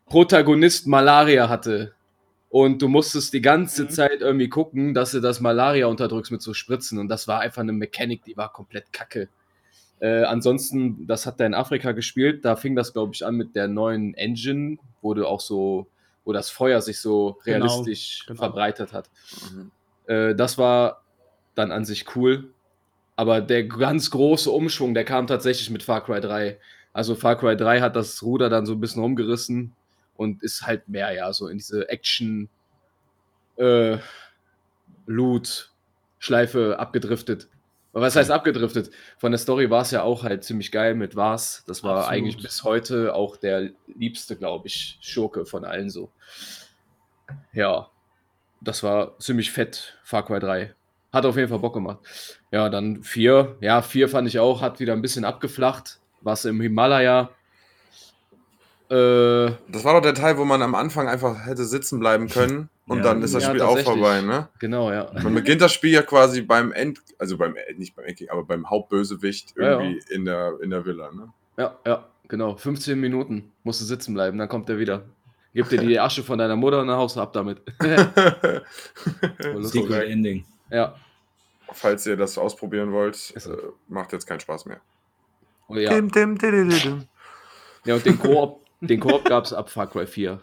Protagonist Malaria hatte. Und du musstest die ganze Mhm. Zeit irgendwie gucken, dass du das Malaria unterdrückst mit so Spritzen. Und das war einfach eine Mechanik, die war komplett kacke. Äh, ansonsten, das hat er in Afrika gespielt. Da fing das, glaube ich, an mit der neuen Engine, wo du auch so, wo das Feuer sich so Genau, realistisch genau. verbreitet hat. Mhm. Äh, das war dann an sich cool. Aber der ganz große Umschwung, der kam tatsächlich mit Far Cry 3. Also Far Cry 3 hat das Ruder dann so ein bisschen rumgerissen und ist halt mehr, ja, so in diese Action, äh, Loot, Schleife abgedriftet. Aber was heißt abgedriftet? Von der Story war es ja auch halt ziemlich geil mit Vars. Das war Absolut. eigentlich bis heute auch der liebste, glaube ich, Schurke von allen so. Ja, das war ziemlich fett, Far Cry 3. Hat auf jeden Fall Bock gemacht. Ja, dann 4. Ja, 4 fand ich auch, hat wieder ein bisschen abgeflacht. Was im Himalaya. Äh, Das war doch der Teil, wo man am Anfang einfach hätte sitzen bleiben können und Ja. dann ist das Ja, Spiel auch vorbei, ne? genau, ja. Man beginnt das Spiel ja quasi beim End, also beim, äh, nicht beim Endgegner, aber beim Hauptbösewicht Ja, irgendwie In, der, in der Villa, ne? Ja, ja, genau. 15 Minuten musst du sitzen bleiben, dann kommt er wieder. Gib dir die Asche von deiner Mutter und dann haust du ab damit. Secret Ending. ja. Falls ihr das ausprobieren wollt, äh, macht jetzt keinen Spaß mehr. Oh, ja. Dim, dim, didididim. ja, und den Koop, den Koop gab es ab Far Cry 4.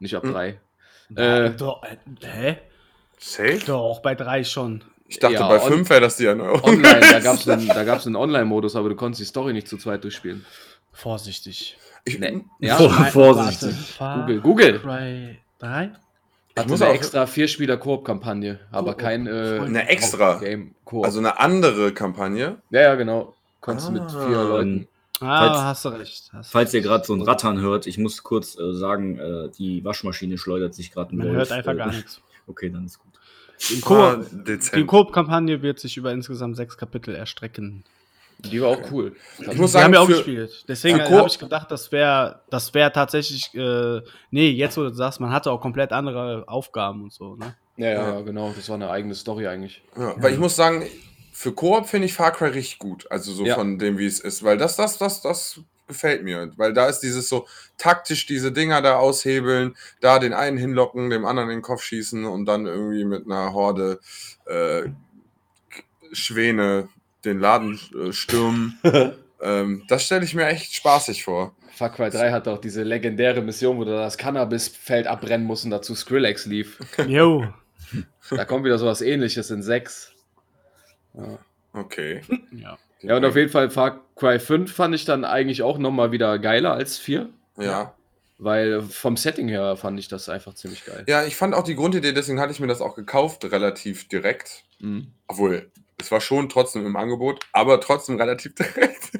Nicht ab Hm. 3. Äh, Äh, doch, äh, hä? Safe? Doch, bei drei schon. Ich dachte, Ja, bei on- 5 wäre das die Erneuerung. Online, da gab es einen, da gab's einen Online-Modus, aber du konntest die Story nicht zu zweit durchspielen. Vorsichtig. Ich, Nee. Ja, Vor- Nein, vorsichtig. warte, Google, Google. Cry 3? Hatte muss eine auch- extra Vierspieler-Koop-Kampagne, aber Koop. kein äh, Eine extra? Game Koop. Also eine andere Kampagne. ja, ja, genau. Konntest du mit Ah. vier Leuten. Ah, Falls- hast du recht. Hast Falls ihr gerade so ein Rattern hört, ich muss kurz äh, sagen, äh, die Waschmaschine schleudert sich gerade Man hört einfach gar nichts. Okay, dann ist gut. Die Ah, Die dezent. Koop-Kampagne wird sich über insgesamt sechs Kapitel erstrecken. Die war auch cool. Ich muss Wir haben sagen, ja auch gespielt. Deswegen habe ich gedacht, das wäre das wär tatsächlich. Äh, nee, jetzt wo du sagst, man hatte auch komplett andere Aufgaben und so. Ne? Ja, ja, Ja. ja, genau. Das war eine eigene Story eigentlich. ja, weil ich muss sagen, für Koop finde ich Far Cry richtig gut. Also so Ja. von dem, wie es ist. Weil das, das, das, das gefällt mir. Weil da ist dieses so taktisch diese Dinger da aushebeln, da den einen hinlocken, dem anderen in den Kopf schießen und dann irgendwie mit einer Horde äh, Schwäne den Laden äh, stürmen. ähm, das stelle ich mir echt spaßig vor. Far Cry 3 hat auch diese legendäre Mission, wo du das Cannabisfeld abbrennen musst und dazu Skrillex lief. Jo. Da kommt wieder sowas ähnliches in 6. Ja. Okay. ja. ja, und auf jeden Fall Far Cry 5 fand ich dann eigentlich auch nochmal wieder geiler als 4. Ja. Weil vom Setting her fand ich das einfach ziemlich geil. Ja, ich fand auch die Grundidee, deswegen hatte ich mir das auch gekauft, relativ direkt. Mhm. Obwohl, es war schon trotzdem im Angebot, aber trotzdem relativ direkt.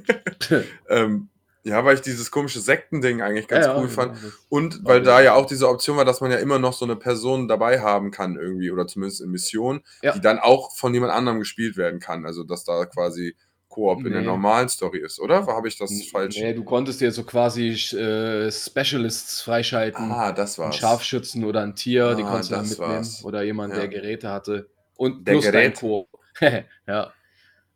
ähm, ja, weil ich dieses komische Sektending eigentlich ganz Ja, ja, cool fand. genau. Und weil da ja auch diese Option war, dass man ja immer noch so eine Person dabei haben kann irgendwie, oder zumindest in Mission, Ja. die dann auch von jemand anderem gespielt werden kann. Also, dass da quasi Koop in der Nee. normalen Story ist, oder? Habe ich das falsch? Nee, du konntest dir so quasi äh, Specialists freischalten. Ah, das Einen war's. Scharfschützen oder ein Tier, die Ah, konntest du dann mitnehmen. war's. Oder jemand, Ja. der Geräte hatte. Und Der plus dein Gerät. Koop. ja.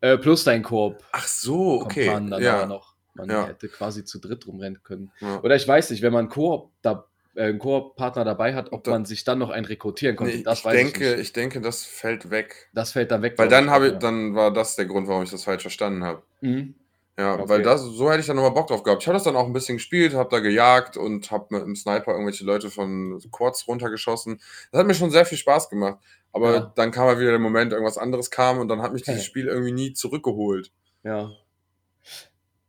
Äh, plus dein Koop. Ach so, okay. Kompan dann Ja. noch. Man Ja. hätte quasi zu dritt rumrennen können. Ja. Oder ich weiß nicht, wenn man Koop da, äh, einen Koop-Partner dabei hat, ob Da- man sich dann noch einen rekrutieren konnte. Nee, das ich weiß denke, ich ich, denke, das fällt weg. Das fällt dann weg. Weil dann habe ich, dann war das der Grund, warum ich das falsch verstanden habe. Mhm. Ja, Okay. weil das, so hätte ich dann nochmal Bock drauf gehabt. Ich habe das dann auch ein bisschen gespielt, habe da gejagt und habe mit dem Sniper irgendwelche Leute von Quads runtergeschossen. Das hat mir schon sehr viel Spaß gemacht. Aber Ja. dann kam halt wieder der Moment, irgendwas anderes kam und dann hat mich dieses. Spiel irgendwie nie zurückgeholt. Ja.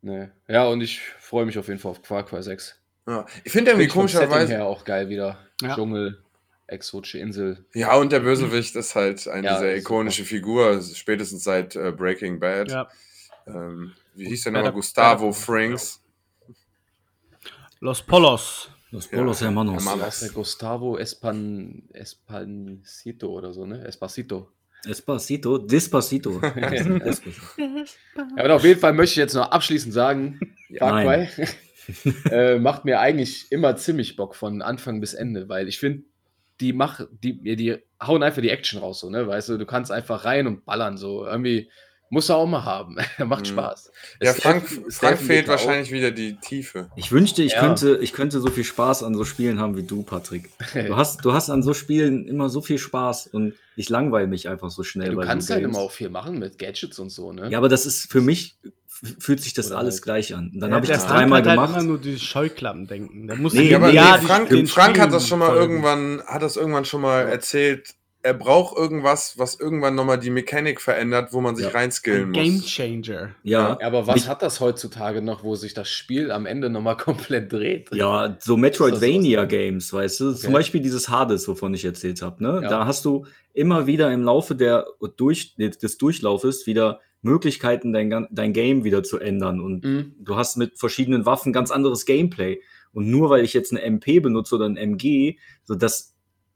Nee. Ja, und ich freue mich auf jeden Fall auf Far Cry 6. Ja. Ich finde irgendwie komischerweise. her auch geil wieder. Ja. Dschungel, exotische Insel. Ja, und der Bösewicht ist halt eine Ja, sehr ikonische Figur, spätestens seit äh, Breaking Bad. ja. Ähm, wie hieß der nochmal? Gustavo Franks. Los Polos. Los Bolos Ja, Hermanos. Hermanos. Was ist der Gustavo Espan, Espancito oder so, ne? Espacito. Espacito, Despacito. Despacito. Ja, aber auf jeden Fall möchte ich jetzt noch abschließend sagen. Cry äh, macht mir eigentlich immer ziemlich Bock von Anfang bis Ende, weil ich finde, die mach, die, die hauen einfach die Action raus, so, ne? Weißt du, du kannst einfach rein und ballern, so irgendwie muss er auch mal haben. macht Mhm. Spaß. Ja, Es Frank, Frank fehlt wahrscheinlich wieder die Tiefe. Ich wünschte, ich, Ja. könnte, ich könnte so viel Spaß an so Spielen haben wie du, Patrick. Du hast, du hast an so Spielen immer so viel Spaß und ich langweile mich einfach so schnell. Ja, du bei kannst halt Games. immer auch viel machen mit Gadgets und so, ne? Ja, aber das ist für mich, fühlt sich das Oder alles halt- gleich an. Und dann Ja, habe ich das dreimal halt gemacht. immer nur die Scheuklappen denken. Der muss Nee, Ja, aber Ja, nee, Frank, Frank hat das schon mal folgen. irgendwann, hat das irgendwann schon mal erzählt. Er braucht irgendwas, was irgendwann nochmal die Mechanik verändert, wo man sich Ja. reinskillen Ein muss. Game Changer. ja, Ja, aber was Ich- hat das heutzutage noch, wo sich das Spiel am Ende nochmal komplett dreht? Ja, so Metroidvania-Games, weißt du? Zum Okay. Beispiel dieses Hades, wovon ich erzählt habe. Ne? Ja. Da hast du immer wieder im Laufe der, durch, des Durchlaufes wieder Möglichkeiten, dein, dein Game wieder zu ändern. Und Mhm. du hast mit verschiedenen Waffen ganz anderes Gameplay. Und nur weil ich jetzt eine MP benutze oder ein MG, so das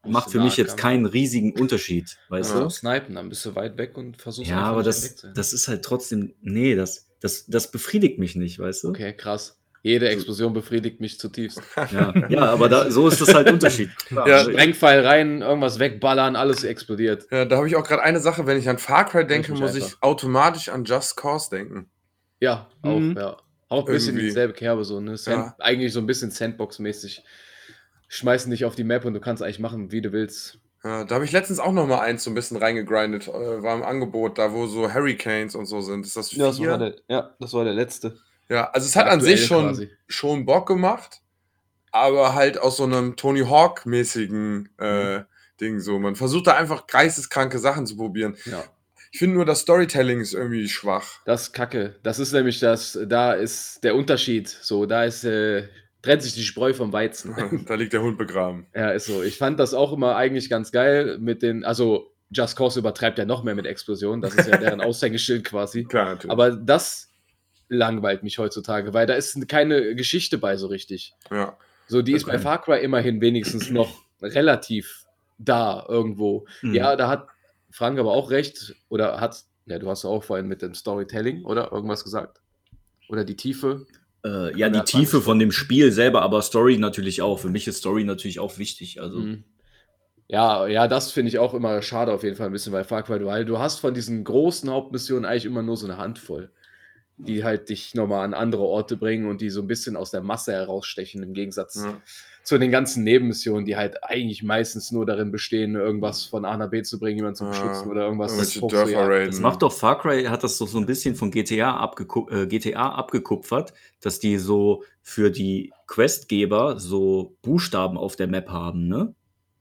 macht für mich jetzt Nahkampf. keinen riesigen Unterschied, weißt Ja. du? Snipen, dann bist du weit weg und versuchst Ja, aber das, das ist halt trotzdem, nee, das, das, das befriedigt mich nicht, weißt du? Okay, krass. Jede Explosion befriedigt mich zutiefst. Ja, ja aber da, so ist das halt Unterschied. Klar. Ja, Sprengpfeil rein, irgendwas wegballern, alles explodiert. Ja, da habe ich auch gerade eine Sache, wenn ich an Far Cry denke, mich muss ich einfach. automatisch an Just Cause denken. Ja, auch, Mhm. ja. Auch ein bisschen Irgendwie. dieselbe Kerbe, so, ne? Sand, Ja. Eigentlich so ein bisschen Sandbox-mäßig. Schmeißen dich auf die Map und du kannst eigentlich machen, wie du willst. Ja, da habe ich letztens auch noch mal eins so ein bisschen reingegrindet. Äh, war im Angebot, da wo so Hurricanes und so sind. Ist das vier? der, ja, das war der letzte. Ja, also es hat an sich schon, quasi. schon Bock gemacht, aber halt aus so einem Tony Hawk-mäßigen äh, Ding so. Man versucht da einfach geisteskranke Sachen zu probieren. Ja. Ich finde nur, das Storytelling ist irgendwie schwach. Das ist kacke. Das ist nämlich das, da ist der Unterschied. So, da ist, äh, trennt sich die Spreu vom Weizen. da liegt der Hund begraben. ja, ist so. Ich fand das auch immer eigentlich ganz geil mit den, also Just Cause übertreibt ja noch mehr mit Explosionen. Das ist ja deren Aushängeschild quasi. Klar, natürlich. Aber das langweilt mich heutzutage, weil da ist keine Geschichte bei so richtig. ja. So, die ist bei. Far Cry immerhin wenigstens noch relativ da irgendwo. Mhm. Ja, da hat Frank aber auch recht. Oder hat, ja, du hast auch vorhin mit dem Storytelling, oder? Irgendwas gesagt. Oder die Tiefe. Äh, ja, die Tiefe von dem Spiel selber, aber Story natürlich auch. Für mich ist Story natürlich auch wichtig. Also, Mhm. Ja, ja, das finde ich auch immer schade auf jeden Fall ein bisschen bei Far Cry, weil du hast von diesen großen Hauptmissionen eigentlich immer nur so eine Handvoll, die halt dich nochmal an andere Orte bringen und die so ein bisschen aus der Masse herausstechen, im Gegensatz Ja. Zu den ganzen Nebenmissionen, die halt eigentlich meistens nur darin bestehen, irgendwas von A nach B zu bringen, jemanden zu Ja, beschützen oder irgendwas raiden. das macht doch Far Cry, hat das doch so ein bisschen von GTA, abgeku äh, GTA abgekupfert, dass die so für die Questgeber so Buchstaben auf der Map haben, ne?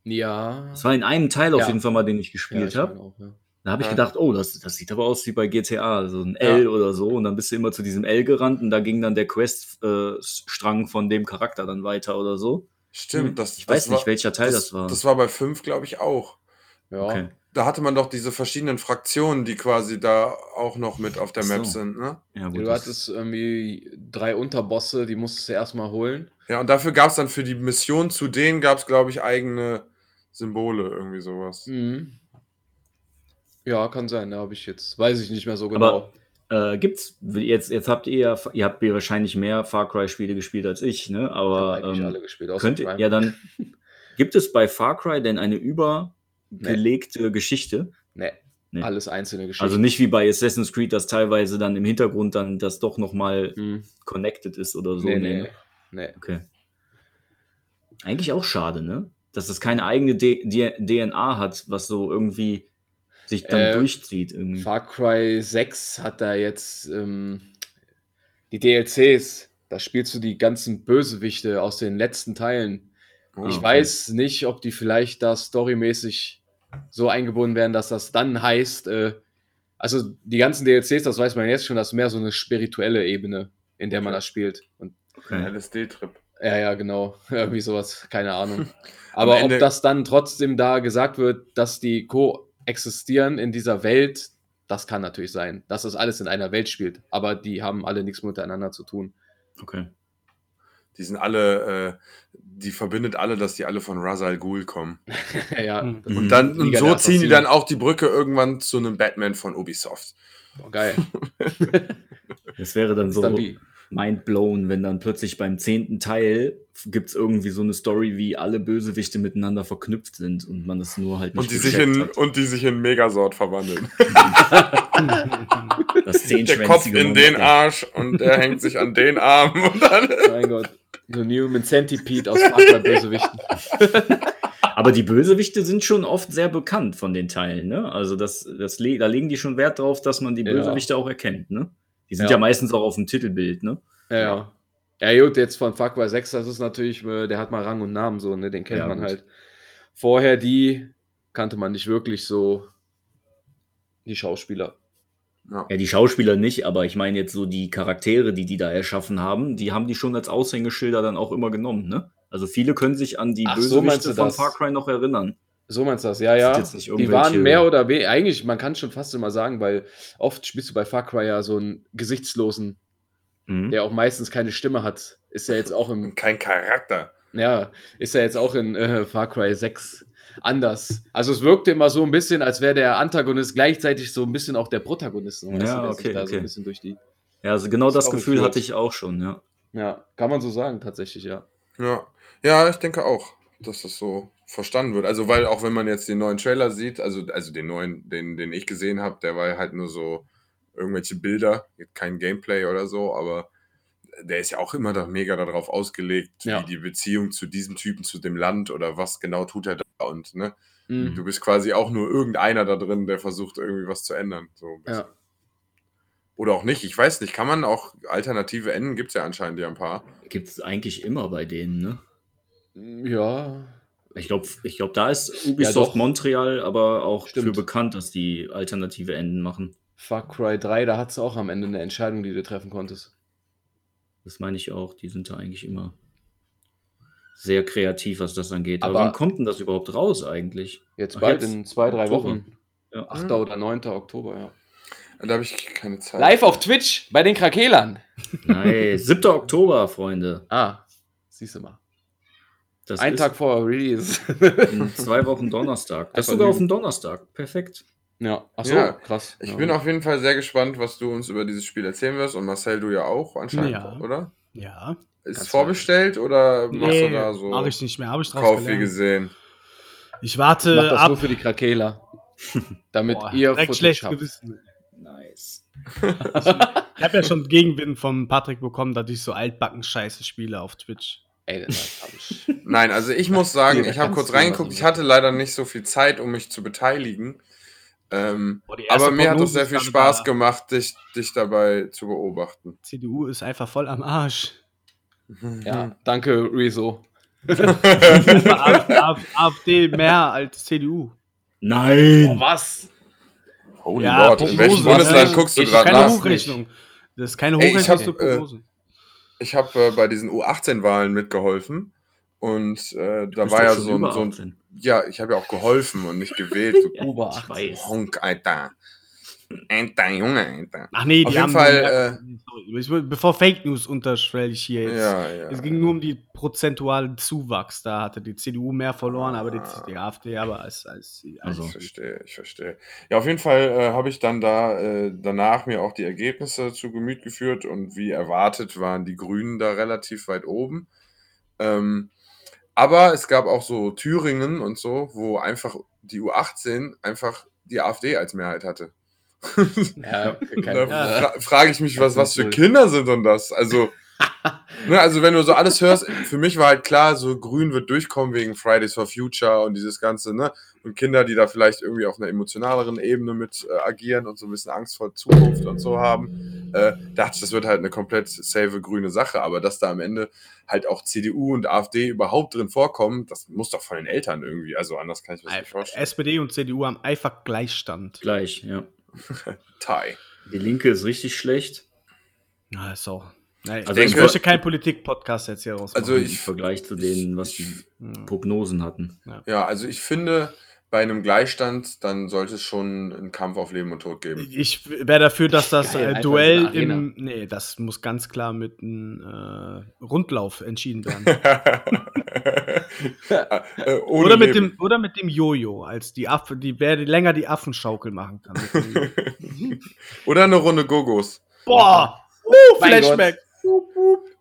Ja. Das war in einem Teil auf Ja. jeden Fall mal, den ich ja, gespielt ich habe. ja. Da habe ich Ja. gedacht, oh, das, das sieht aber aus wie bei GTA, so ein Ja. L oder so. Und dann bist du immer zu diesem L gerannt und da ging dann der Quest-Strang von dem Charakter dann weiter oder so. Stimmt, das Ich weiß das nicht, war, welcher Teil das, war. Das war bei 5, glaube ich, auch. Ja. okay. Da hatte man doch diese verschiedenen Fraktionen, die quasi da auch noch mit auf der Map so. sind, ne? Ja, gut, Du das- hattest irgendwie drei Unterbosse, die musstest du erstmal holen. Ja, und dafür gab es dann für die Mission zu denen, gab es, glaube ich, eigene Symbole, irgendwie sowas. Mhm. Ja, kann sein, da habe ich jetzt, weiß ich nicht mehr so genau. Aber äh, gibt's jetzt, jetzt habt ihr ja, ihr habt ihr wahrscheinlich mehr Far Cry-Spiele gespielt als ich, ne? Ich Aber eigentlich ähm, alle gespielt. außer könnt ja dann, gibt es bei Far Cry denn eine übergelegte Geschichte? Nee, Nee. alles einzelne Geschichten. Also nicht wie bei Assassin's Creed, dass teilweise dann im Hintergrund dann das doch nochmal Hm. connected ist oder so. nee, Nee, nee, ne? nee. Okay. Eigentlich auch schade, ne? Dass es keine eigene D D DNA hat, was so irgendwie sich dann Äh, durchzieht. Irgendwie. Far Cry 6 hat da jetzt ähm, die DLCs. Da spielst du die ganzen Bösewichte aus den letzten Teilen. Oh, ich okay. weiß nicht, ob die vielleicht da storymäßig so eingebunden werden, dass das dann heißt, äh, also die ganzen DLCs, das weiß man jetzt schon, das ist mehr so eine spirituelle Ebene, in der man das spielt. Und Ein Okay. LSD-Trip. Ja, ja, genau. Irgendwie sowas, keine Ahnung. Aber ob das dann trotzdem da gesagt wird, dass die koexistieren in dieser Welt, das kann natürlich sein, dass das alles in einer Welt spielt. Aber die haben alle nichts miteinander zu tun. okay. Die sind alle, äh, die verbindet alle, dass die alle von Ra's al Ghul kommen. ja. Mhm. das- Und dann und so ziehen die dann auch die Brücke irgendwann zu einem Batman von Ubisoft. Boah, geil. Das wäre dann so dann mind blown, wenn dann plötzlich beim zehnten Teil gibt es irgendwie so eine Story, wie alle Bösewichte miteinander verknüpft sind und man das nur halt nicht Und die, sich in, hat. und die sich in Megasort verwandeln. Das Der Kopf in den. Arsch und der hängt sich an den Arm und dann. mein Gott. So Newman Centipede aus Fußball-Bösewichten. Aber die Bösewichte sind schon oft sehr bekannt von den Teilen, ne? Also das, das da legen die schon Wert drauf, dass man die Ja. Bösewichte auch erkennt, ne? Die sind Ja. ja, meistens auch auf dem Titelbild, ne? Ja, ja. Ja, gut, jetzt von Far Cry 6, das ist natürlich, äh, der hat mal Rang und Namen so, ne? Den kennt Ja, man gut. halt. Vorher die kannte man nicht wirklich so die Schauspieler. Ja. Ja, die Schauspieler nicht, aber ich meine jetzt so die Charaktere, die die da erschaffen haben, die haben die schon als Aushängeschilder dann auch immer genommen, ne? Also viele können sich an die Ach, so Bösewichte du von das? Far Cry noch erinnern. So meinst du das, ja, Das ja. nicht Die waren mehr oder weniger, eigentlich, man kann schon fast immer sagen, weil oft spielst du bei Far Cry ja so einen Gesichtslosen, Mhm. der auch meistens keine Stimme hat. Ist ja jetzt auch im, kein Charakter. ja, ist ja jetzt auch in äh, Far Cry 6 anders. Also es wirkte immer so ein bisschen, als wäre der Antagonist gleichzeitig so ein bisschen auch der Protagonist. weißt Ja, du, okay, da so okay. ein bisschen durch die. Ja, also genau das ein Gefühl hatte ich auch schon, ja. Ja, kann man so sagen, tatsächlich, ja. Ja. ja, ich denke auch, dass das so verstanden wird. Also, weil auch wenn man jetzt den neuen Trailer sieht, also, also den neuen, den, den ich gesehen habe, der war halt nur so irgendwelche Bilder, kein Gameplay oder so, aber der ist ja auch immer da mega darauf ausgelegt, Ja. wie die Beziehung zu diesem Typen, zu dem Land oder was genau tut er da und ne, Mhm. du bist quasi auch nur irgendeiner da drin, der versucht irgendwie was zu ändern. So ein bisschen. Ja. Oder auch nicht, ich weiß nicht, kann man auch alternative Enden, gibt es ja anscheinend ja ein paar. Gibt es eigentlich immer bei denen, ne? Ja, Ich glaube, ich glaub, da ist Ja, Ubisoft doch. Montreal aber auch Stimmt. für bekannt, dass die alternative Enden machen. Far Cry 3, da hat es auch am Ende eine Entscheidung, die du treffen konntest. Das meine ich auch. Die sind da eigentlich immer sehr kreativ, was das angeht. Aber, Aber- wann kommt denn das überhaupt raus eigentlich? Jetzt Ach, bald jetzt? in zwei, drei Oktober. Wochen. Ja. 8. oder 9. Oktober, ja. Da habe ich keine Zeit. Live auf Twitch bei den Krakelern. Nice. 7. Oktober, Freunde. Ah, siehst du mal. Das Ein ist Tag vor Release. in zwei Wochen Donnerstag. Das ist sogar auf dem Donnerstag. Perfekt. ja, ach so, Ja, krass. Ich ja. bin auf jeden Fall sehr gespannt, was du uns über dieses Spiel erzählen wirst. Und Marcel, du ja auch anscheinend, Ja. oder? Ja. Ist Ganz vorbestellt oder machst du da so mach ich nicht mehr. Habe ich draus Kauf wie gesehen? Ich Ich warte mach das ab. nur für die Krakeler. Damit Boah, ihr direkt schlecht habt. gewissen. Nice. Ich habe ja schon Gegenwind vom Patrick bekommen, dass ich so altbacken Scheiße spiele auf Twitch. Ey, das hab ich. Nein, also ich muss sagen, ich habe kurz reingeguckt. Ich hatte leider nicht so viel Zeit, um mich zu beteiligen. Ähm, Boah, aber mir hat es sehr viel Spaß da. gemacht, dich, dich dabei zu beobachten. CDU ist einfach voll am Arsch. Ja, danke, Rezo. AfD, mehr als CDU. Nein! was? Holy Ja, Lord, in welchem Bundesland ne? guckst du Ich- gerade Keine nach? Hochrechnung. Das ist keine Ey, ich Hochrechnung, das ist hab, eine äh, Prognose. Ich habe äh, bei diesen U18-Wahlen mitgeholfen. Und äh, da war ja so so ein 18. Ja, ich habe ja auch geholfen und nicht gewählt. 18. weiß. Honk, Alter. Alter, Junge, Alter. Ach nee, die auf jeden Fall, nur- Sorry, bevor Fake News unterschwelle ich hier jetzt. Ja, ja. Es ging nur um die prozentualen Zuwachs. Da hatte die CDU mehr verloren, aber die, Ah. die AfD aber als, als, als Also. Ich verstehe, ich verstehe. Ja, auf jeden Fall äh, habe ich dann da äh, danach mir auch die Ergebnisse zu Gemüt geführt und wie erwartet waren die Grünen da relativ weit oben. Ähm, aber es gab auch so Thüringen und so, wo einfach die U18 einfach die AfD als Mehrheit hatte. Ja, da fra frage ich mich, was, was für. Kinder sind denn das? Also, ne, also wenn du so alles hörst, für mich war halt klar, so Grün wird durchkommen wegen Fridays for Future und dieses Ganze, ne? Und Kinder, die da vielleicht irgendwie auf einer emotionaleren Ebene mit äh, agieren und so ein bisschen Angst vor Zukunft und so haben, äh, dachte ich, das wird halt eine komplett safe grüne Sache. Aber dass da am Ende halt auch CDU und AfD überhaupt drin vorkommen, das muss doch von den Eltern irgendwie, also anders kann ich mir das nicht vorstellen. SPD und CDU haben einfach Gleichstand. Gleich, ja. Thai. Die Linke ist richtig schlecht. Na, ist auch. Nein, Also ich ich möchte keinen Politik-Podcast jetzt hier raus. Also Im ich- Vergleich zu denen, was die Hm. Prognosen hatten. Ja, also ich finde, bei einem Gleichstand, dann sollte es schon einen Kampf auf Leben und Tod geben. Ich wäre dafür, dass das Geil, äh, Duell so eine Arena. im. Nee, das muss ganz klar mit einem äh, Rundlauf entschieden werden. Äh, ohne oder, mit Leben. dem, oder mit dem Jojo, als die Affe, die wer länger die Affenschaukel machen kann. Oder eine Runde Gogos. Boah! Uh, Flashback!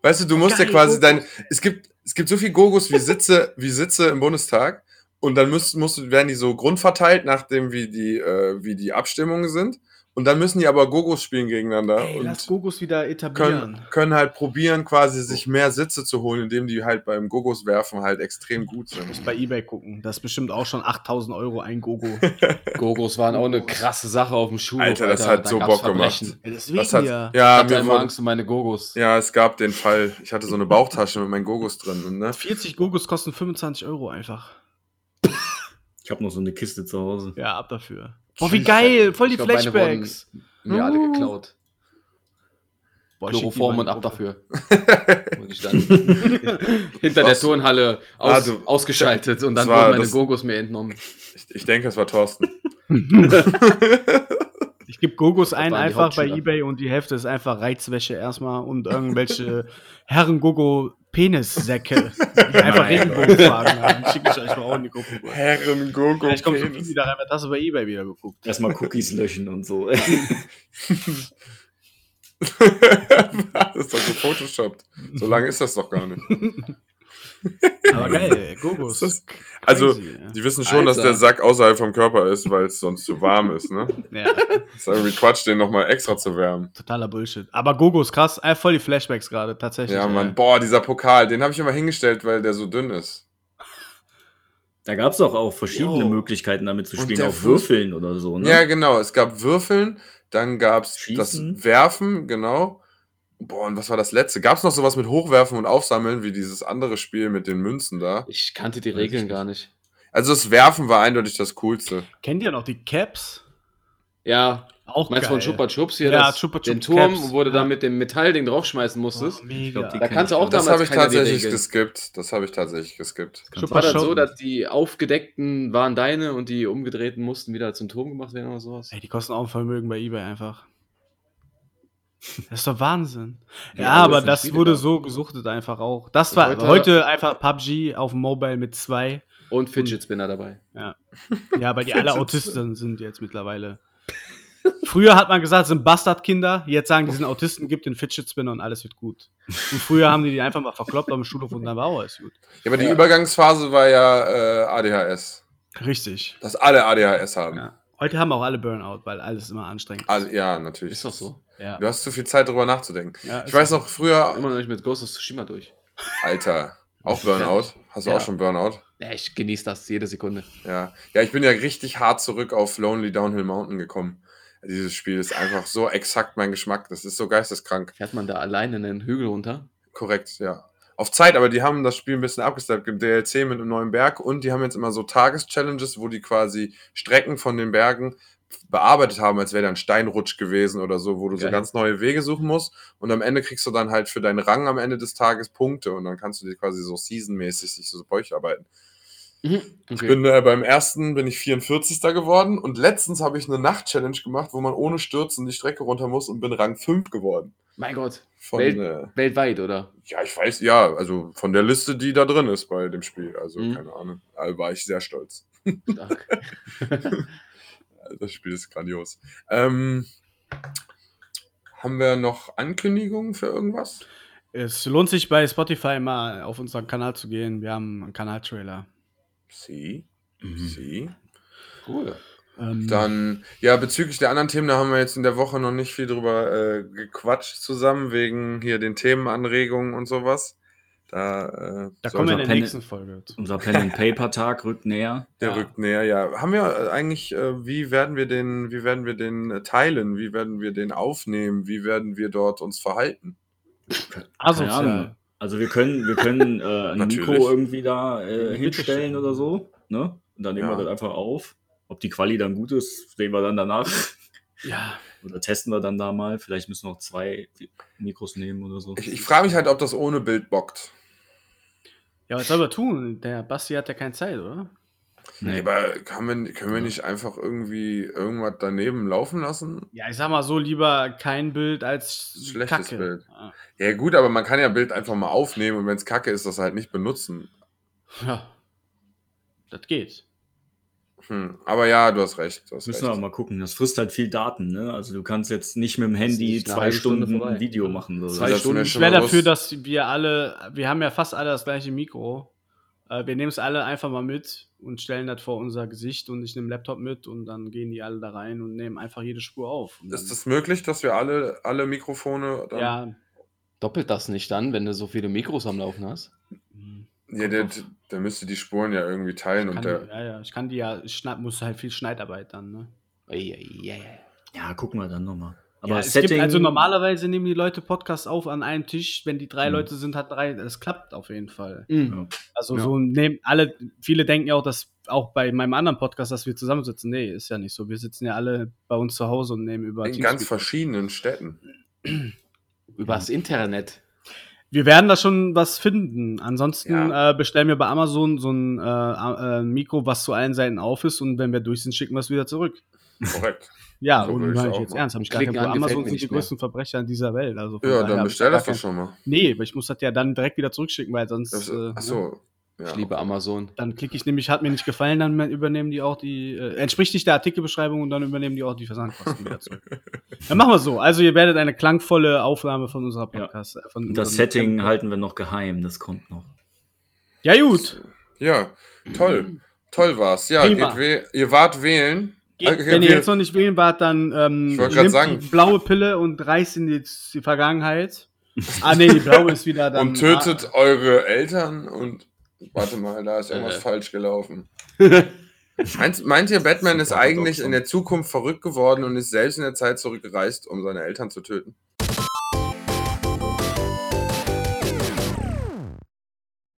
Weißt du, du musst ja Geil, quasi Gogos. dein. Es gibt, es gibt so viel Gogos wie Sitze, wie Sitze im Bundestag. Und dann müsst, musst, werden die so grundverteilt, nachdem wie die, äh, wie die Abstimmungen sind. Und dann müssen die aber Gogos spielen gegeneinander. Ey, lass und Gogos wieder etablieren. können, können halt probieren, quasi sich mehr Sitze zu holen, indem die halt beim Gogos werfen halt extrem gut sind. Bei Ebay gucken. Das ist bestimmt auch schon 8000 Euro ein Gogo. Gogos waren auch eine krasse Sache auf dem Schulhof. Alter, das hat Da so Bock gemacht. Verbrechen. Ja, deswegen Das hat, ja. Ich ja, hatte mir immer Angst um meine Gogos. ja, es gab den Fall. Ich hatte so eine Bauchtasche mit meinen Gogos drin. Und, ne? 40 Gogos kosten 25 Euro einfach. Ich habe noch so eine Kiste zu Hause. Ja, ab dafür. Boah, wie geil! Voll die Ich glaub, meine Flashbacks. Mir alle Uh. geklaut. Boah, Chloroform und ab dafür. Und ich dann hinter der? Turnhalle aus, du- ausgeschaltet und dann wurden meine das- Gogos mir entnommen. Ich, ich denke, es war Thorsten. Ich gebe Gogos ein einfach bei. Ebay und die Hälfte ist einfach Reizwäsche erstmal und irgendwelche Herren-Gogo Penissäcke, die einfach. Regenbogenfarben haben. Schicke ich euch mal auch in die Gruppe. Herren Gogo. Vielleicht kommt so viel wieder rein, hast du bei Ebay wieder geguckt? Erstmal Cookies löschen und so. das ist doch gefotoshoppt. So lange ist das doch gar nicht. Aber geil, Gogos. Das ist- Also, Crazy, die wissen schon, dass Alter. der Sack außerhalb vom Körper ist, weil es sonst zu warm ist, ne? ja, Das ist irgendwie Quatsch, den nochmal extra zu wärmen. totaler Bullshit. Aber Gogos, krass, äh, voll die Flashbacks gerade, tatsächlich. Ja, ey. Mann. Boah, dieser Pokal, den habe ich immer hingestellt, weil der so dünn ist. Da gab es doch auch verschiedene Jo. Möglichkeiten, damit zu spielen. Auch Würfeln oder so, ne? Ja, genau. Es gab Würfeln, dann gab es das Werfen, genau. Boah, und was war das letzte? Gab es noch sowas mit Hochwerfen und Aufsammeln, wie dieses andere Spiel mit den Münzen da? Ich kannte die Regeln nicht. gar nicht. Also das Werfen war eindeutig das Coolste. Kennt ihr noch die Caps? Ja, Auch meinst du von geil. Chupa Chups hier? Ja, das, Chupa den Chups Turm, Caps. wo du Ja. da mit dem Metallding draufschmeißen musstest. Oh, mega. glaub, Da kannst du auch gar Das damals habe ich tatsächlich geskippt. Das habe ich tatsächlich geskippt. Super War das so, dass die aufgedeckten waren deine und die umgedrehten mussten wieder zum Turm gemacht werden oder sowas? Ey, die kosten auch ein Vermögen bei Ebay einfach. Das ist doch Wahnsinn. Ja, Ja, aber das das Spiele wurde da. so gesuchtet einfach auch. Das war heute- heute, einfach PUBG auf dem Mobile mit zwei. Und Fidget Spinner dabei. Ja, weil die alle Autisten sind jetzt mittlerweile. Früher hat man gesagt, es sind Bastardkinder. Jetzt sagen die sind Autisten, gibt den Fidget Spinner und alles wird gut. Und früher haben die die einfach mal verkloppt am Schulhof und dann war auch alles gut. Ja, aber die Ja. Übergangsphase war ja äh, ADHS. Richtig. Dass alle ADHS haben. Ja. Heute haben auch alle Burnout, weil alles immer anstrengend ist. Alle, ja, natürlich. Ist doch so. Ja. Du hast zu viel Zeit darüber nachzudenken. Ja, Ich weiß noch früher, Immer noch nicht mit Ghost of Tsushima durch. Alter, auch Burnout. Hast du auch schon Burnout? Ja, ich genieße das jede Sekunde. Ja. Ja, ich bin ja richtig hart zurück auf Lonely Downhill Mountain gekommen. Dieses Spiel ist einfach so exakt mein Geschmack. Das ist so geisteskrank. Fährt man da alleine einen Hügel runter? Korrekt, ja. Auf Zeit, aber die haben das Spiel ein bisschen abgesteppt. Gibt DLC mit einem neuen Berg und die haben jetzt immer so Tageschallenges, wo die quasi Strecken von den Bergen bearbeitet haben, als wäre da ein Steinrutsch gewesen oder so, wo du so Geil. ganz neue Wege suchen musst. Und am Ende kriegst du dann halt für deinen Rang am Ende des Tages Punkte und dann kannst du dir quasi so seasonmäßig sich so durcharbeiten. Mhm. Ich Okay. bin äh, beim ersten bin ich 44. geworden und letztens habe ich eine Nacht-Challenge gemacht, wo man ohne Stürzen die Strecke runter muss und bin Rang 5 geworden. Mein Gott. Von, Welt- äh, Weltweit, oder? ja, ich weiß, ja, also von der Liste, die da drin ist bei dem Spiel. Also, Mhm. keine Ahnung. Also war ich sehr stolz. Stark. Das Spiel ist grandios. Ähm, haben wir noch Ankündigungen für irgendwas? Es lohnt sich bei Spotify mal auf unseren Kanal zu gehen. Wir haben einen Kanaltrailer. Sie. Mhm. Sie. cool. Ähm, Dann, ja, bezüglich der anderen Themen, da haben wir jetzt in der Woche noch nicht viel drüber äh, gequatscht zusammen, wegen hier den Themenanregungen und sowas. Da, äh, da kommen wir in der Pen- nächsten Folge zu. Unser Pen and Paper Tag rückt näher. Der Ja. rückt näher, ja. Haben wir äh, eigentlich, äh, wie werden wir den, wie werden wir den äh, teilen? Wie werden wir den aufnehmen? Wie werden wir dort uns verhalten? Asozial. Ahnung. Also wir können, wir können äh, ein Natürlich. Mikro irgendwie da äh, hinstellen oder so. Ne? Und dann nehmen Ja. wir das einfach auf. Ob die Quali dann gut ist, sehen wir dann danach. Ja. Oder testen wir dann da mal. Vielleicht müssen wir noch zwei Mikros nehmen oder so. Ich, ich frage mich halt, ob das ohne Bild bockt. Ja, was soll man tun? Der Basti hat ja keine Zeit, oder? Nee. Aber kann man, können wir nicht einfach irgendwie irgendwas daneben laufen lassen? Ja, ich sag mal so, lieber kein Bild als Schlechtes Kacke. Bild. Ja. Ja, gut, aber man kann ja Bild einfach mal aufnehmen und wenn es kacke ist, das halt nicht benutzen. Ja. Das geht. Hm. Aber ja, du hast recht. Du hast Müssen wir recht. auch mal gucken. Das frisst halt viel Daten, ne? Also du kannst jetzt nicht mit dem Handy zwei Stunde Stunden ein Video machen. So. Zwei Das ist Stunden. Ich wäre dafür, dass wir alle, wir haben ja fast alle das gleiche Mikro. Äh, Wir nehmen es alle einfach mal mit und stellen das vor unser Gesicht und ich nehme Laptop mit und dann gehen die alle da rein und nehmen einfach jede Spur auf. Und Ist das möglich, dass wir alle, alle Mikrofone dann. ja, Doppelt das nicht dann, wenn du so viele Mikros am Laufen hast? Ja, der, der müsste die Spuren ja irgendwie teilen und der. die, ja, ja, ich kann die ja, ich schneid, muss halt viel Schneidarbeit dann, ne? Ey. Ja, gucken wir dann nochmal. Aber ja, es Setting, gibt, also normalerweise nehmen die Leute Podcasts auf an einem Tisch, wenn die drei Mhm. Leute sind, hat drei, das klappt auf jeden Fall. Mhm. Also Ja. so nehmen alle, viele denken ja auch, dass auch bei meinem anderen Podcast, dass wir zusammensitzen. Nee, ist ja nicht so. Wir sitzen ja alle bei uns zu Hause und nehmen über In Teamspeak ganz verschiedenen Städten. Übers Internet. Wir werden da schon was finden. Ansonsten Ja. äh, bestellen wir bei Amazon so ein äh, äh, Mikro, was zu allen Seiten auf ist und wenn wir durch sind, schicken wir es wieder zurück. Korrekt. Ja, So und meine ich jetzt machen. ernst, habe ich gar kein Problem. Amazon sind die mehr. größten Verbrecher dieser Welt. Also Ja, dann bestell da das doch schon mal. Nee, aber ich muss das ja dann direkt wieder zurückschicken, weil sonst Das, äh, achso. Ja. Ich liebe Amazon. dann klicke ich nämlich, hat mir nicht gefallen, dann übernehmen die auch die, äh, entspricht nicht der Artikelbeschreibung und dann übernehmen die auch die Versandkosten wieder zurück. Dann machen wir es so. Also ihr werdet eine klangvolle Aufnahme von unserer Ja. Podcast. äh, Von Und das Setting halten wir noch geheim, das kommt noch. Ja gut. Ja, toll. Toll war's. Ja, ihr wart wählen. Geht, Okay, wenn ihr jetzt noch nicht wählen wart, dann ähm, Ich wollte grad nehmt sagen. die blaue Pille und reißt in die, die Vergangenheit. Ah nee, die blaue ist wieder dann. und tötet eure Eltern und warte mal, da ist irgendwas Äh. falsch gelaufen. Meint, meint ihr, Batman ist eigentlich in der Zukunft verrückt geworden und ist selbst in der Zeit zurückgereist, um seine Eltern zu töten?